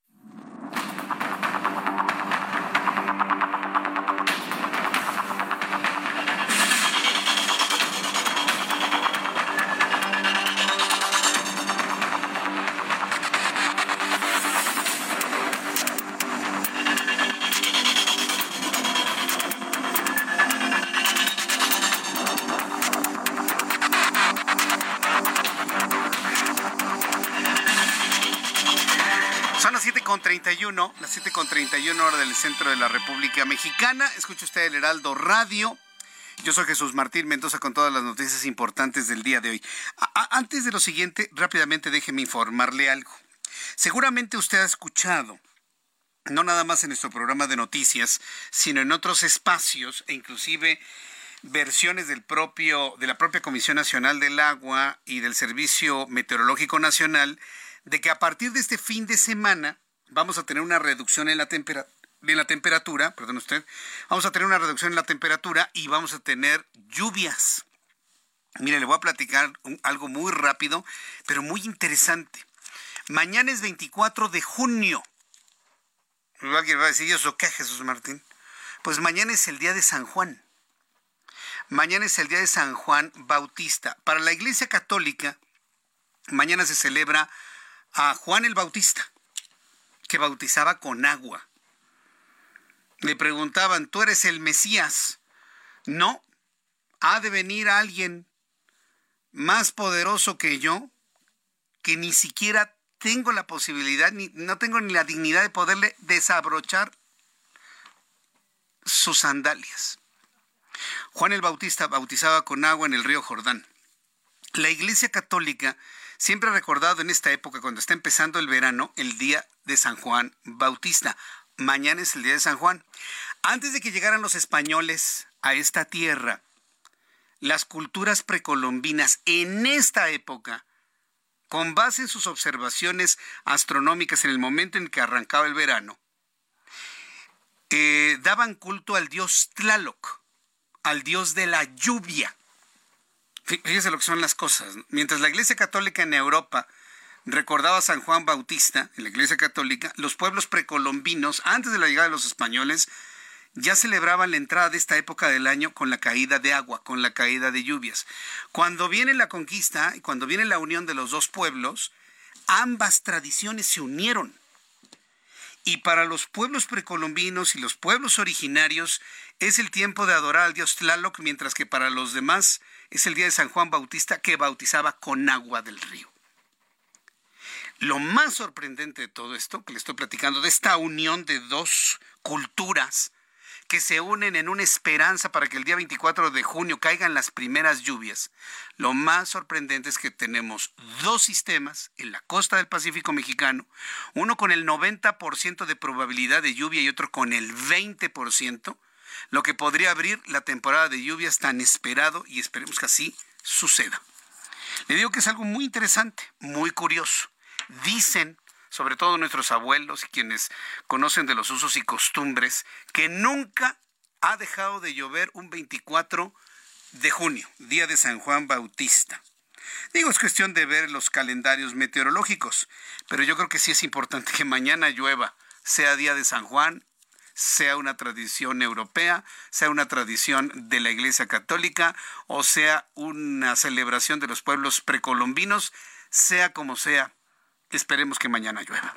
Las 7.31, las 7.31 hora del centro de la República Mexicana. Escucha usted el Heraldo Radio. Yo soy Jesús Martín Mendoza con todas las noticias importantes del día de hoy. Antes de lo siguiente, rápidamente déjeme informarle algo. Seguramente usted ha escuchado, no nada más en nuestro programa de noticias, sino en otros espacios e inclusive versiones del propio de la propia Comisión Nacional del Agua y del Servicio Meteorológico Nacional de que a partir de este fin de semana vamos a tener una reducción en la temperatura en la temperatura, perdón usted, vamos a tener una reducción en la temperatura y vamos a tener lluvias. Mire, le voy a platicar algo muy rápido, pero muy interesante. Mañana es 24 de junio. Alguien va a decir, ¿y eso qué, Jesús Martín? Pues mañana es el día de San Juan. Mañana es el día de San Juan Bautista. Para la Iglesia Católica, mañana se celebra a Juan el Bautista, que bautizaba con agua. Le preguntaban, ¿tú eres el Mesías? No, ha de venir alguien más poderoso que yo, que ni siquiera tengo la posibilidad, ni, no tengo ni la dignidad de poderle desabrochar sus sandalias. Juan el Bautista bautizaba con agua en el río Jordán. La Iglesia Católica siempre recordado en esta época, cuando está empezando el verano, el día de San Juan Bautista. Mañana es el día de San Juan. Antes de que llegaran los españoles a esta tierra, las culturas precolombinas en esta época, con base en sus observaciones astronómicas en el momento en que arrancaba el verano, eh, daban culto al dios Tlaloc, al dios de la lluvia. Fíjese lo que son las cosas. Mientras la Iglesia Católica en Europa recordaba a San Juan Bautista, en la Iglesia Católica, los pueblos precolombinos, antes de la llegada de los españoles, ya celebraban la entrada de esta época del año con la caída de agua, con la caída de lluvias. Cuando viene la conquista y cuando viene la unión de los dos pueblos, ambas tradiciones se unieron. Y para los pueblos precolombinos y los pueblos originarios es el tiempo de adorar al dios Tlaloc, mientras que para los demás es el día de San Juan Bautista que bautizaba con agua del río. Lo más sorprendente de todo esto que le estoy platicando, de esta unión de dos culturas, que se unen en una esperanza para que el día 24 de junio caigan las primeras lluvias. Lo más sorprendente es que tenemos dos sistemas en la costa del Pacífico mexicano, uno con el 90% de probabilidad de lluvia y otro con el 20%, lo que podría abrir la temporada de lluvias tan esperado y esperemos que así suceda. Le digo que es algo muy interesante, muy curioso. Dicen sobre todo nuestros abuelos y quienes conocen de los usos y costumbres, que nunca ha dejado de llover un 24 de junio, día de San Juan Bautista. Digo, es cuestión de ver los calendarios meteorológicos, pero yo creo que sí es importante que mañana llueva, sea día de San Juan, sea una tradición europea, sea una tradición de la Iglesia Católica o sea una celebración de los pueblos precolombinos, sea como sea, Esperemos que mañana llueva.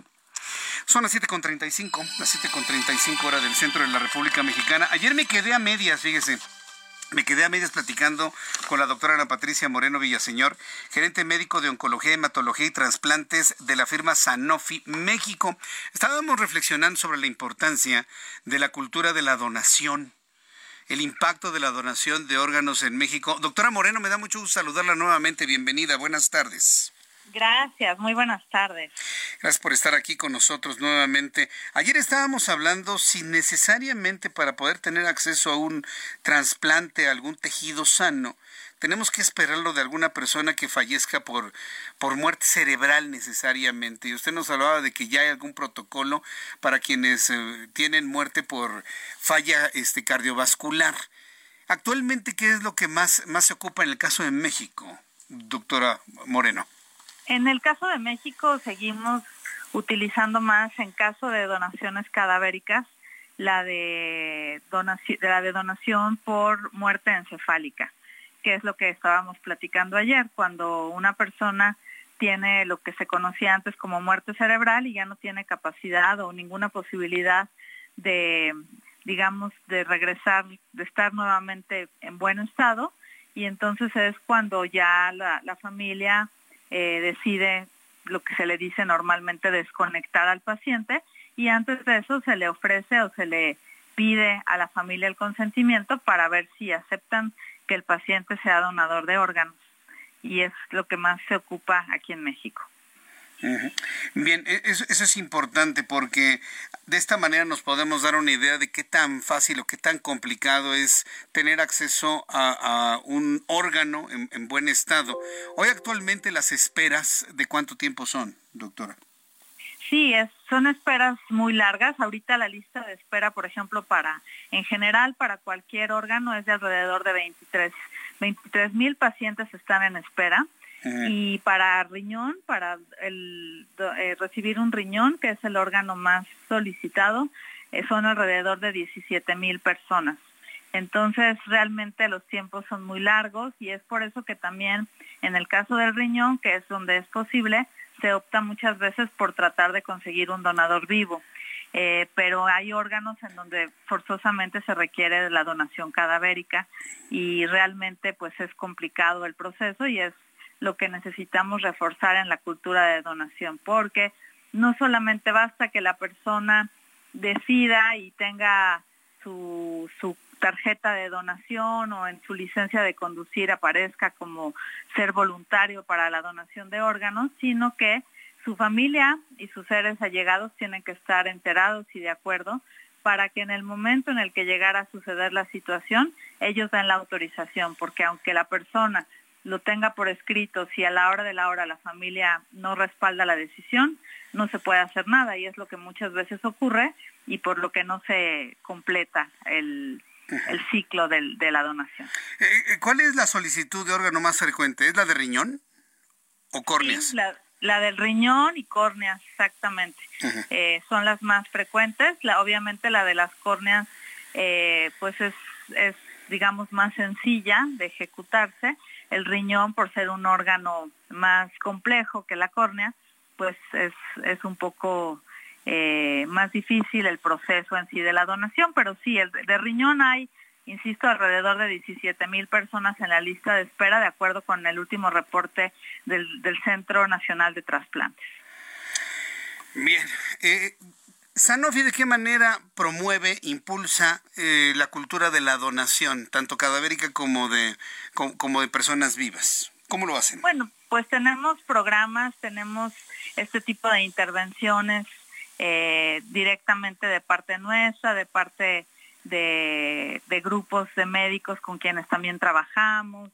Son las 7.35, las 7.35 horas del centro de la República Mexicana. Ayer me quedé a medias, fíjese. Me quedé a medias platicando con la doctora Ana Patricia Moreno Villaseñor, gerente médico de Oncología, Hematología y Trasplantes de la firma Sanofi México. Estábamos reflexionando sobre la importancia de la cultura de la donación, el impacto de la donación de órganos en México. Doctora Moreno, me da mucho gusto saludarla nuevamente. Bienvenida, buenas tardes. Gracias, muy buenas tardes. Gracias por estar aquí con nosotros nuevamente. Ayer estábamos hablando si necesariamente para poder tener acceso a un trasplante, a algún tejido sano, tenemos que esperarlo de alguna persona que fallezca por, por muerte cerebral necesariamente. Y usted nos hablaba de que ya hay algún protocolo para quienes eh, tienen muerte por falla este, cardiovascular. Actualmente, ¿qué es lo que más, más se ocupa en el caso de México, doctora Moreno? En el caso de México seguimos utilizando más en caso de donaciones cadavéricas la de donación, por muerte encefálica, que es lo que estábamos platicando ayer, cuando una persona tiene lo que se conocía antes como muerte cerebral y ya no tiene capacidad o ninguna posibilidad de, digamos, de regresar, de estar nuevamente en buen estado, y entonces es cuando ya la familia eh, decide lo que se le dice normalmente desconectar al paciente y antes de eso se le ofrece o se le pide a la familia el consentimiento para ver si aceptan que el paciente sea donador de órganos y es lo que más se ocupa aquí en México. Bien, e-, eso, es importante porque de esta manera nos podemos dar una idea de qué tan fácil o qué tan complicado es tener acceso a, un órgano en, buen estado. Hoy actualmente las esperas, ¿de cuánto tiempo son, doctora? Sí, es, son esperas muy largas. Ahorita la lista de espera, por ejemplo, para, en general, para cualquier órgano es de alrededor de 23 mil pacientes están en espera. Y para riñón, para el, eh, recibir un riñón, que es el órgano más solicitado, eh, son alrededor de 17 mil personas. Entonces, realmente los tiempos son muy largos y es por eso que también en el caso del riñón, que es donde es posible, se opta muchas veces por tratar de conseguir un donador vivo. eh, pero hay órganos en donde forzosamente se requiere la donación cadavérica y realmente pues es complicado el proceso y es lo que necesitamos reforzar en la cultura de donación, porque no solamente basta que la persona decida y tenga su, su tarjeta de donación o en su licencia de conducir aparezca como ser voluntario para la donación de órganos, sino que su familia y sus seres allegados tienen que estar enterados y de acuerdo para que en el momento en el que llegara a suceder la situación, ellos den la autorización, porque aunque la persona lo tenga por escrito, si a la hora de la hora la familia no respalda la decisión, no se puede hacer nada y es lo que muchas veces ocurre y por lo que no se completa el, ciclo de la donación. Eh, eh, ¿Cuál es la solicitud de órgano más frecuente? ¿Es la de riñón o córneas? la, del riñón y córneas, exactamente. Eh, son las más frecuentes. La, obviamente la de las córneas, pues es, es, digamos, más sencilla de ejecutarse el riñón, por ser un órgano más complejo que la córnea, pues es, es un poco eh, más difícil el proceso en sí de la donación, pero sí, el de riñón hay, insisto, alrededor de 17 mil personas en la lista de espera, de acuerdo con el último reporte del, Centro Nacional de Trasplantes. Bien, eh, Sanofi, ¿de qué manera promueve, impulsa eh, la cultura de la donación, tanto cadavérica como de, como, de personas vivas? ¿Cómo lo hacen? Bueno, pues tenemos programas, tenemos este tipo de intervenciones eh, directamente de parte nuestra, de parte de, grupos de médicos con quienes también trabajamos,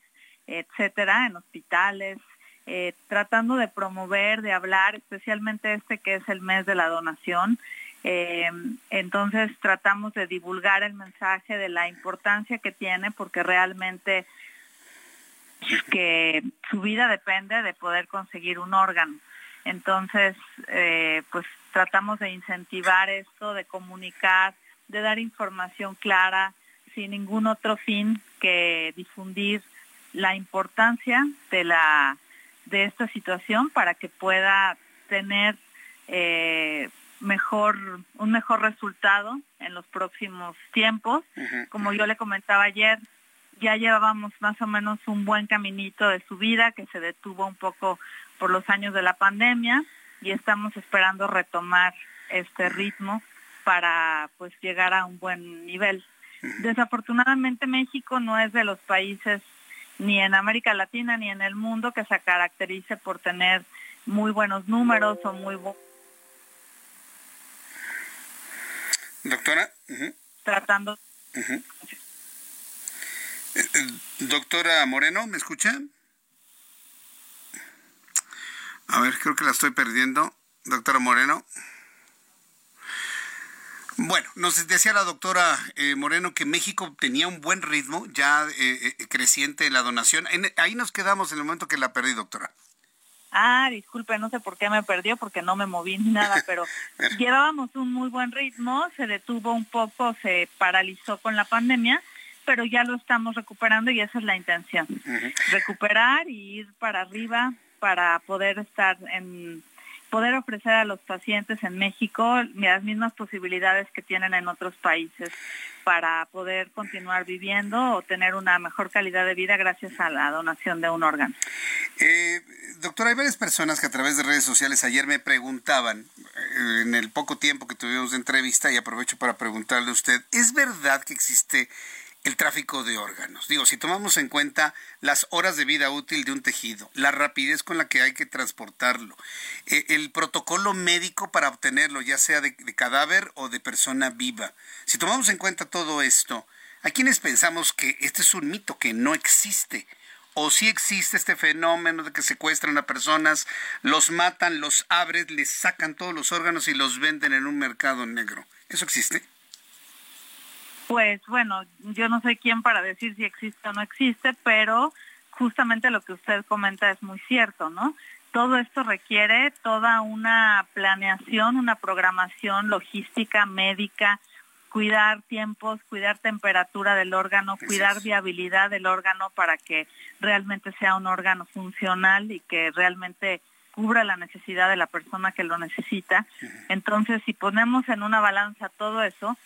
etcétera, en hospitales, eh, tratando de promover, de hablar, especialmente este que es el mes de la donación, eh, entonces tratamos de divulgar el mensaje de la importancia que tiene porque realmente que su vida depende de poder conseguir un órgano. Entonces, eh, pues tratamos de incentivar esto, de comunicar, de dar información clara, sin ningún otro fin que difundir la importancia de la de esta situación para que pueda tener eh, mejor, un mejor resultado en los próximos tiempos. Como yo le comentaba ayer, ya llevábamos más o menos un buen caminito de su vida que se detuvo un poco por los años de la pandemia y estamos esperando retomar este ritmo para pues llegar a un buen nivel. Desafortunadamente México no es de los países ni en América Latina ni en el mundo que se caracterice por tener muy buenos números o muy buenos Doctora. Tratando. Eh, eh, doctora Moreno, ¿me escucha? A ver, creo que la estoy perdiendo. Doctora Moreno. Bueno, nos decía la doctora eh, Moreno que México tenía un buen ritmo ya creciente en la donación. ahí nos quedamos en el momento que la perdí, doctora. Ah, disculpe, no sé por qué me perdió porque no me moví ni nada, pero llevábamos un muy buen ritmo, se detuvo un poco, se paralizó con la pandemia, pero ya lo estamos recuperando y esa es la intención. Recuperar y ir para arriba para poder estar en poder ofrecer a los pacientes en México las mismas posibilidades que tienen en otros países para poder continuar viviendo o tener una mejor calidad de vida gracias a la donación de un órgano. Eh, doctor, hay varias personas que a través de redes sociales ayer me preguntaban, eh, en el poco tiempo que tuvimos de entrevista, y aprovecho para preguntarle a usted, ¿es verdad que existe el tráfico de órganos. Digo, si tomamos en cuenta las horas de vida útil de un tejido, la rapidez con la que hay que transportarlo, eh, el protocolo médico para obtenerlo, ya sea de, cadáver o de persona viva. Si tomamos en cuenta todo esto, ¿a quienes pensamos que este es un mito, que no existe? ¿O si existe este fenómeno de que secuestran a personas, los matan, los abren, les sacan todos los órganos y los venden en un mercado negro? ¿Eso existe? Pues bueno, yo no sé quién para decir si existe o no existe, pero justamente lo que usted comenta es muy cierto, ¿no? Todo esto requiere toda una planeación, una programación logística, médica, cuidar tiempos, cuidar temperatura del órgano, cuidar viabilidad del órgano para que realmente sea un órgano funcional y que realmente cubra la necesidad de la persona que lo necesita. Entonces, si ponemos en una balanza todo eso,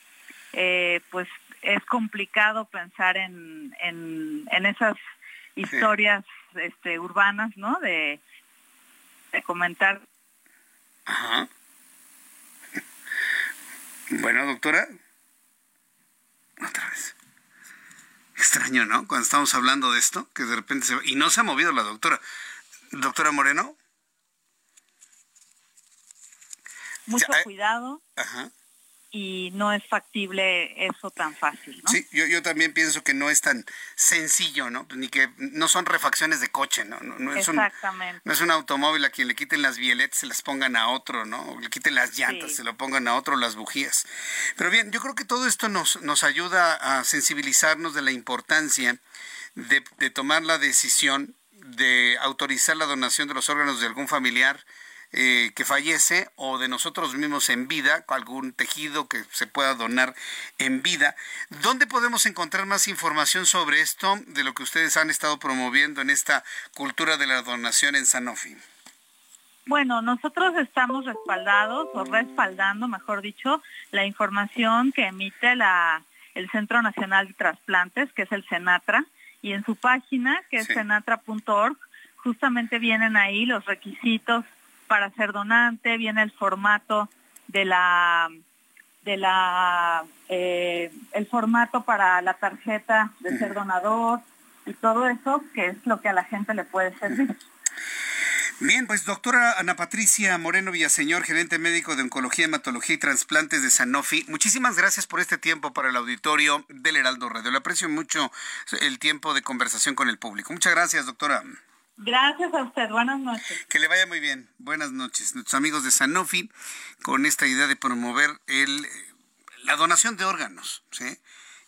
eh, pues es complicado pensar en, en, esas historias este, urbanas, ¿no? De, de comentar. Ajá. Bueno, doctora. Otra vez. Extraño, ¿no? Cuando estamos hablando de esto, que de repente se... Y no se ha movido la doctora. Doctora Moreno. Mucho cuidado. Ajá y no es factible eso tan fácil, ¿no? Sí, yo, yo también pienso que no es tan sencillo, ¿no? Ni que no son refacciones de coche, ¿no? no, es Exactamente. Un, no es un automóvil a quien le quiten las violetas, se las pongan a otro, ¿no? O le quiten las llantas, se lo pongan a otro, las bujías. Pero bien, yo creo que todo esto nos, nos ayuda a sensibilizarnos de la importancia de, de tomar la decisión de autorizar la donación de los órganos de algún familiar, eh, que fallece o de nosotros mismos en vida, algún tejido que se pueda donar en vida. ¿Dónde podemos encontrar más información sobre esto, de lo que ustedes han estado promoviendo en esta cultura de la donación en Sanofi? Bueno, nosotros estamos respaldados o respaldando, mejor dicho, la información que emite la, el Centro Nacional de Trasplantes, que es el CENATRA, y en su página, que es cenatra.org, justamente vienen ahí los requisitos para ser donante, viene el formato de la de la eh, el formato para la tarjeta de ser donador y todo eso que es lo que a la gente le puede servir. Bien, pues doctora Ana Patricia Moreno Villaseñor, gerente médico de Oncología, Hematología y Transplantes de Sanofi, muchísimas gracias por este tiempo para el auditorio del Heraldo Radio. Le aprecio mucho el tiempo de conversación con el público. Muchas gracias, doctora. Gracias a usted. Buenas noches. Que le vaya muy bien. Buenas noches. Nuestros amigos de Sanofi con esta idea de promover el, la donación de órganos, ¿sí?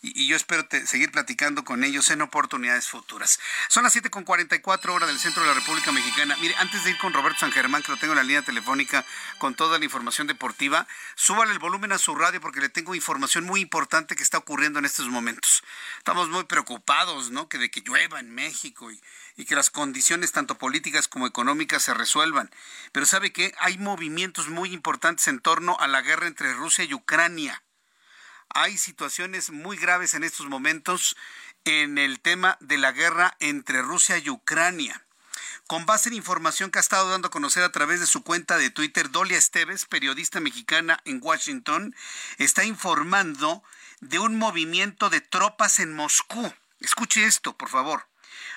Y, yo espero seguir platicando con ellos en oportunidades futuras. Son las 7.44 horas del centro de la República Mexicana. Mire, antes de ir con Roberto San Germán, que lo tengo en la línea telefónica con toda la información deportiva, súbale el volumen a su radio porque le tengo información muy importante que está ocurriendo en estos momentos. Estamos muy preocupados, ¿no? Que de que llueva en México y, y que las condiciones tanto políticas como económicas se resuelvan. Pero sabe que hay movimientos muy importantes en torno a la guerra entre Rusia y Ucrania. Hay situaciones muy graves en estos momentos en el tema de la guerra entre Rusia y Ucrania. Con base en información que ha estado dando a conocer a través de su cuenta de Twitter, Dolia Esteves, periodista mexicana en Washington, está informando de un movimiento de tropas en Moscú. Escuche esto, por favor.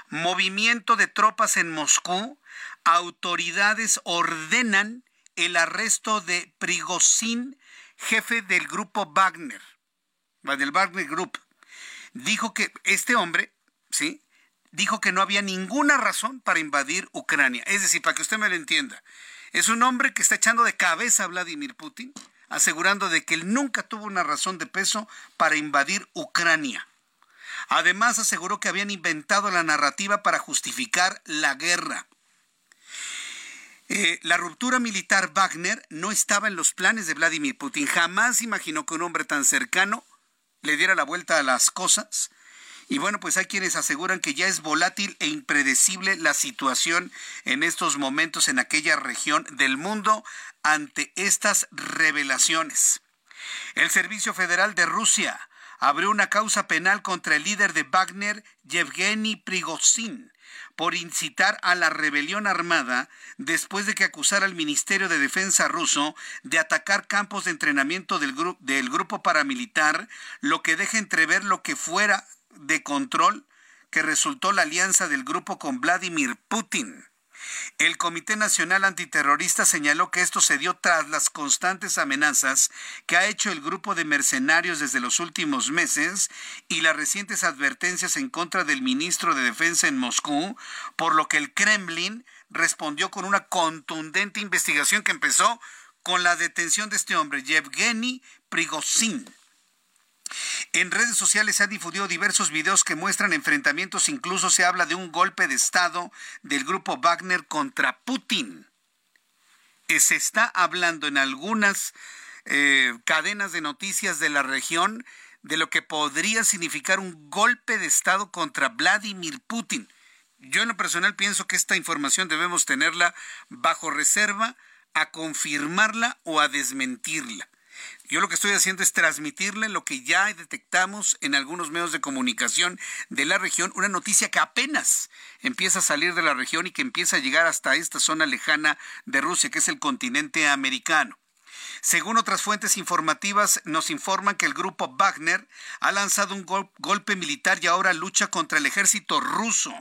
Movimiento de tropas en Moscú. Autoridades ordenan el arresto de Prigozhin, jefe del grupo Wagner del Wagner Group, dijo que este hombre, ¿sí? Dijo que no había ninguna razón para invadir Ucrania. Es decir, para que usted me lo entienda, es un hombre que está echando de cabeza a Vladimir Putin, asegurando de que él nunca tuvo una razón de peso para invadir Ucrania. Además, aseguró que habían inventado la narrativa para justificar la guerra. Eh, la ruptura militar Wagner no estaba en los planes de Vladimir Putin. Jamás imaginó que un hombre tan cercano le diera la vuelta a las cosas. Y bueno, pues hay quienes aseguran que ya es volátil e impredecible la situación en estos momentos en aquella región del mundo ante estas revelaciones. El Servicio Federal de Rusia abrió una causa penal contra el líder de Wagner, Yevgeny Prigozhin, por incitar a la rebelión armada después de que acusara al Ministerio de Defensa ruso de atacar campos de entrenamiento del, del grupo paramilitar, lo que deja entrever lo que fuera de control que resultó la alianza del grupo con Vladimir Putin. El Comité Nacional Antiterrorista señaló que esto se dio tras las constantes amenazas que ha hecho el grupo de mercenarios desde los últimos meses y las recientes advertencias en contra del ministro de Defensa en Moscú, por lo que el Kremlin respondió con una contundente investigación que empezó con la detención de este hombre, Yevgeny Prigozhin. En redes sociales se han difundido diversos videos que muestran enfrentamientos, incluso se habla de un golpe de Estado del grupo Wagner contra Putin. Eh, se está hablando en algunas eh, cadenas de noticias de la región de lo que podría significar un golpe de Estado contra Vladimir Putin. Yo en lo personal pienso que esta información debemos tenerla bajo reserva a confirmarla o a desmentirla. Yo lo que estoy haciendo es transmitirle lo que ya detectamos en algunos medios de comunicación de la región, una noticia que apenas empieza a salir de la región y que empieza a llegar hasta esta zona lejana de Rusia, que es el continente americano. Según otras fuentes informativas, nos informan que el grupo Wagner ha lanzado un golpe militar y ahora lucha contra el ejército ruso.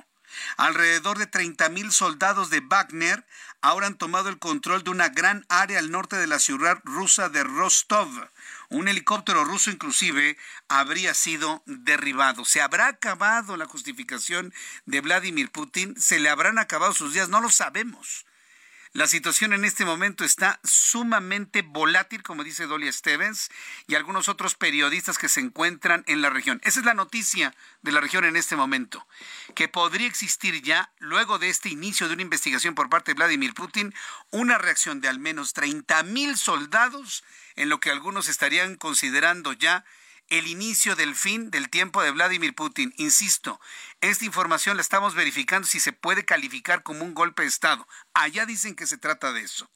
Alrededor de 30.000 soldados de Wagner ahora han tomado el control de una gran área al norte de la ciudad rusa de Rostov. Un helicóptero ruso inclusive habría sido derribado. ¿Se habrá acabado la justificación de Vladimir Putin? ¿Se le habrán acabado sus días? No lo sabemos. La situación en este momento está sumamente volátil, como dice Dolly Stevens y algunos otros periodistas que se encuentran en la región. Esa es la noticia de la región en este momento, que podría existir ya, luego de este inicio de una investigación por parte de Vladimir Putin, una reacción de al menos 30 mil soldados en lo que algunos estarían considerando ya el inicio del fin del tiempo de Vladimir Putin. Insisto, esta información la estamos verificando si se puede calificar como un golpe de Estado. Allá dicen que se trata de eso.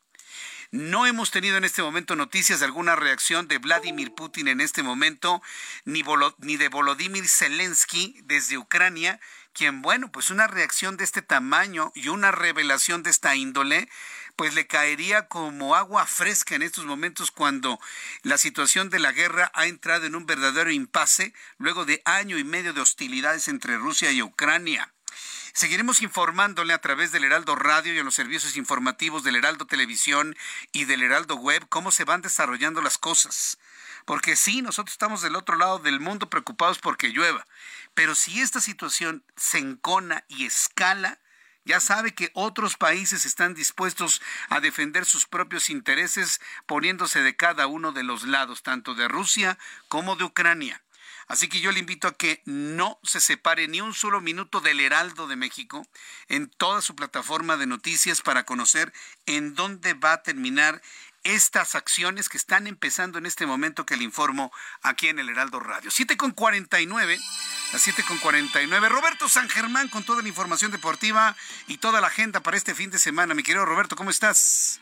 No hemos tenido en este momento noticias de alguna reacción de Vladimir Putin en este momento, ni, ni de Volodymyr Zelensky desde Ucrania, quien, bueno, pues una reacción de este tamaño y una revelación de esta índole pues le caería como agua fresca en estos momentos cuando la situación de la guerra ha entrado en un verdadero impasse luego de año y medio de hostilidades entre Rusia y Ucrania. Seguiremos informándole a través del Heraldo Radio y en los servicios informativos del Heraldo Televisión y del Heraldo Web cómo se van desarrollando las cosas. Porque sí, nosotros estamos del otro lado del mundo preocupados porque llueva. Pero si esta situación se encona y escala, ya sabe que otros países están dispuestos a defender sus propios intereses poniéndose de cada uno de los lados, tanto de Rusia como de Ucrania. Así que yo le invito a que no se separe ni un solo minuto del Heraldo de México en toda su plataforma de noticias para conocer en dónde va a terminar estas acciones que están empezando en este momento que le informo aquí en el Heraldo Radio. 7 con 49, las 7 con 49. Roberto San Germán con toda la información deportiva y toda la agenda para este fin de semana. Mi querido Roberto, ¿cómo estás?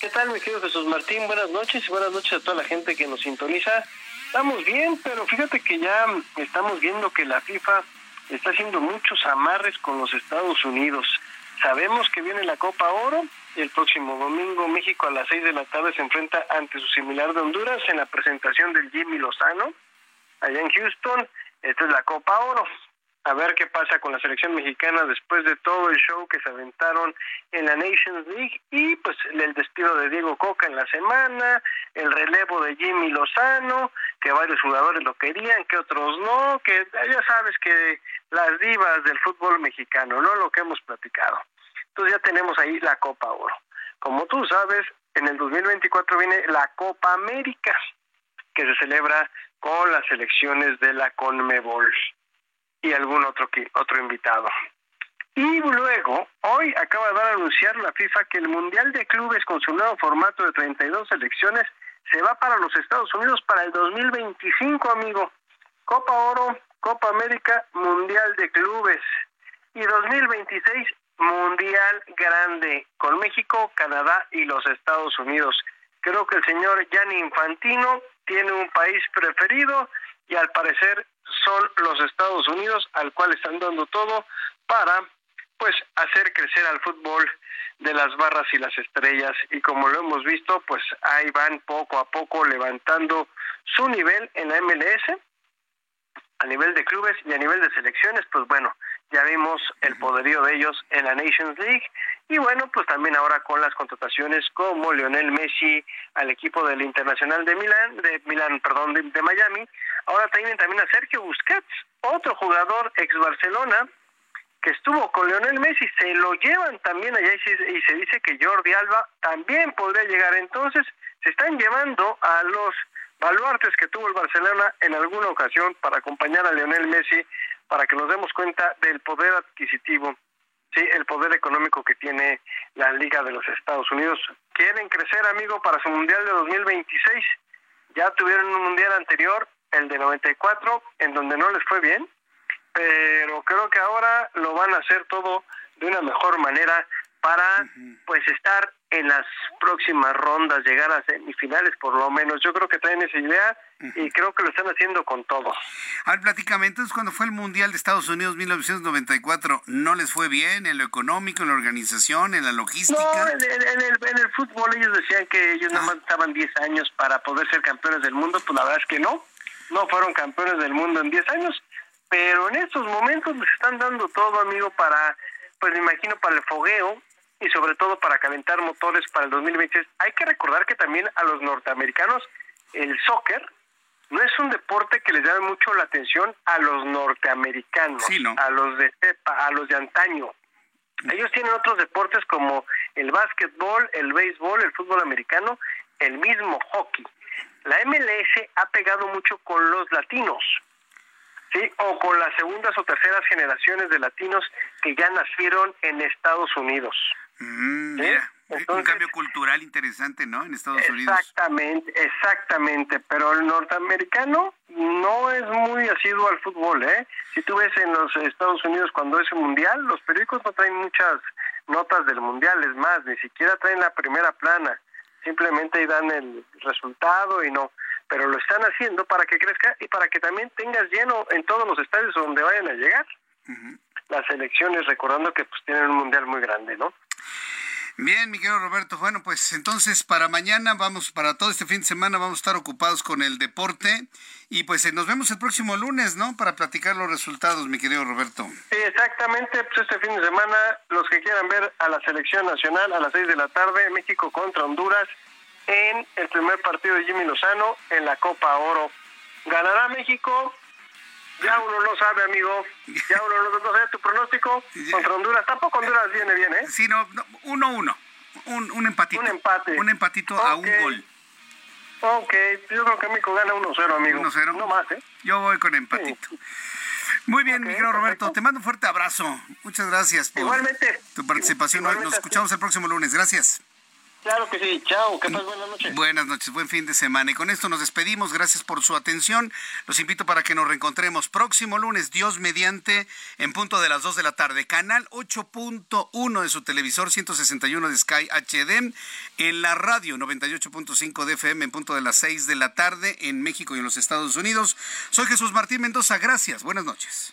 ¿Qué tal, mi querido Jesús Martín? Buenas noches y buenas noches a toda la gente que nos sintoniza. Estamos bien, pero fíjate que ya estamos viendo que la FIFA está haciendo muchos amarres con los Estados Unidos. Sabemos que viene la Copa Oro, el próximo domingo México a las 6 de la tarde se enfrenta ante su similar de Honduras en la presentación del Jimmy Lozano allá en Houston. Esta es la Copa Oro. A ver qué pasa con la selección mexicana después de todo el show que se aventaron en la Nations League y pues el despido de Diego Coca en la semana, el relevo de Jimmy Lozano, que varios jugadores lo querían, que otros no, que ya sabes que las divas del fútbol mexicano, no lo que hemos platicado. Entonces ya tenemos ahí la Copa Oro. Como tú sabes, en el 2024 viene la Copa América, que se celebra con las elecciones de la CONMEBOL y algún otro, otro invitado. Y luego, hoy acaba de dar anunciar la FIFA que el Mundial de Clubes con su nuevo formato de 32 selecciones se va para los Estados Unidos para el 2025, amigo. Copa Oro, Copa América, Mundial de Clubes. Y 2026, mundial grande con México, Canadá y los Estados Unidos. Creo que el señor Gianni Infantino tiene un país preferido y al parecer son los Estados Unidos al cual están dando todo para pues hacer crecer al fútbol de las barras y las estrellas. Y como lo hemos visto pues ahí van poco a poco levantando su nivel en la MLS a nivel de clubes y a nivel de selecciones pues bueno ya vimos el poderío de ellos en la Nations League. Y bueno, pues también ahora con las contrataciones como Lionel Messi al equipo del Internacional de Milán, de Milán, perdón, de, Miami, ahora tienen también a Sergio Busquets, otro jugador ex Barcelona que estuvo con Lionel Messi, se lo llevan también allá y se, y se dice que Jordi Alba también podría llegar, entonces se están llevando a los baluartes que tuvo el Barcelona en alguna ocasión para acompañar a Lionel Messi para que nos demos cuenta del poder adquisitivo, sí, el poder económico que tiene la Liga de los Estados Unidos. Quieren crecer, amigo, para su Mundial de 2026. Ya tuvieron un Mundial anterior, el de 94, en donde no les fue bien, pero creo que ahora lo van a hacer todo de una mejor manera para pues estar en las próximas rondas, llegar a semifinales por lo menos. Yo creo que traen esa idea y creo que lo están haciendo con todo. A ver, platícame, entonces cuando fue el Mundial de Estados Unidos 1994, ¿no les fue bien en lo económico, en la organización, en la logística? No, en, el, en el, fútbol ellos decían que ellos nada más estaban 10 años para poder ser campeones del mundo, pues la verdad es que no, no fueron campeones del mundo en 10 años, pero en estos momentos les están dando todo, amigo, para, pues me imagino, para el fogueo, y sobre todo para calentar motores para el 2026. Hay que recordar que también a los norteamericanos el soccer no es un deporte que les llame mucho la atención a los norteamericanos, a los de cepa, a los de antaño. Ellos tienen otros deportes como el básquetbol, el béisbol, el fútbol americano, el mismo hockey. La MLS ha pegado mucho con los latinos, ¿sí? O con las segundas o terceras generaciones de latinos que ya nacieron en Estados Unidos. Mm, un cambio cultural interesante, ¿no? En Estados Unidos. Exactamente, exactamente. Pero el norteamericano no es muy asiduo al fútbol, ¿eh? Si tú ves en los Estados Unidos cuando es un mundial, los periódicos no traen muchas notas del mundial, es más, ni siquiera traen la primera plana. Simplemente ahí dan el resultado y no. Pero lo están haciendo para que crezca y para que también tengas lleno en todos los estadios donde vayan a llegar. Las elecciones, recordando que pues tienen un mundial muy grande, ¿no? Bien, mi querido Roberto. Bueno, pues entonces para mañana vamos, para todo este fin de semana vamos a estar ocupados con el deporte y pues eh, nos vemos el próximo lunes, ¿no? Para platicar los resultados, mi querido Roberto. Exactamente. Pues este fin de semana, los que quieran ver a la selección nacional a las seis de la tarde, México contra Honduras en el primer partido de Jimmy Lozano en la Copa Oro. ¿Ganará México? Ya uno no sabe, amigo. Ya uno no, sabe tu pronóstico contra Honduras. Tampoco Honduras viene bien, ¿eh? Sí, no, uno, uno. Un, un empatito. Un empate. Un empatito a un gol. Ok, yo creo que México gana 1-0, amigo. 1-0. No más, ¿eh? Yo voy con empatito. Muy bien, mi querido Roberto. Te mando un fuerte abrazo. Muchas gracias por tu participación hoy. Nos escuchamos el próximo lunes. Gracias. Claro que sí, chao, que pasen buenas noches. Buenas noches, buen fin de semana. Y con esto nos despedimos, gracias por su atención. Los invito para que nos reencontremos próximo lunes, Dios mediante, en punto de las 2 de la tarde. Canal 8.1 de su televisor 161 de Sky HD, en la radio 98.5 de FM en punto de las 6 de la tarde en México y en los Estados Unidos. Soy Jesús Martín Mendoza, gracias, buenas noches.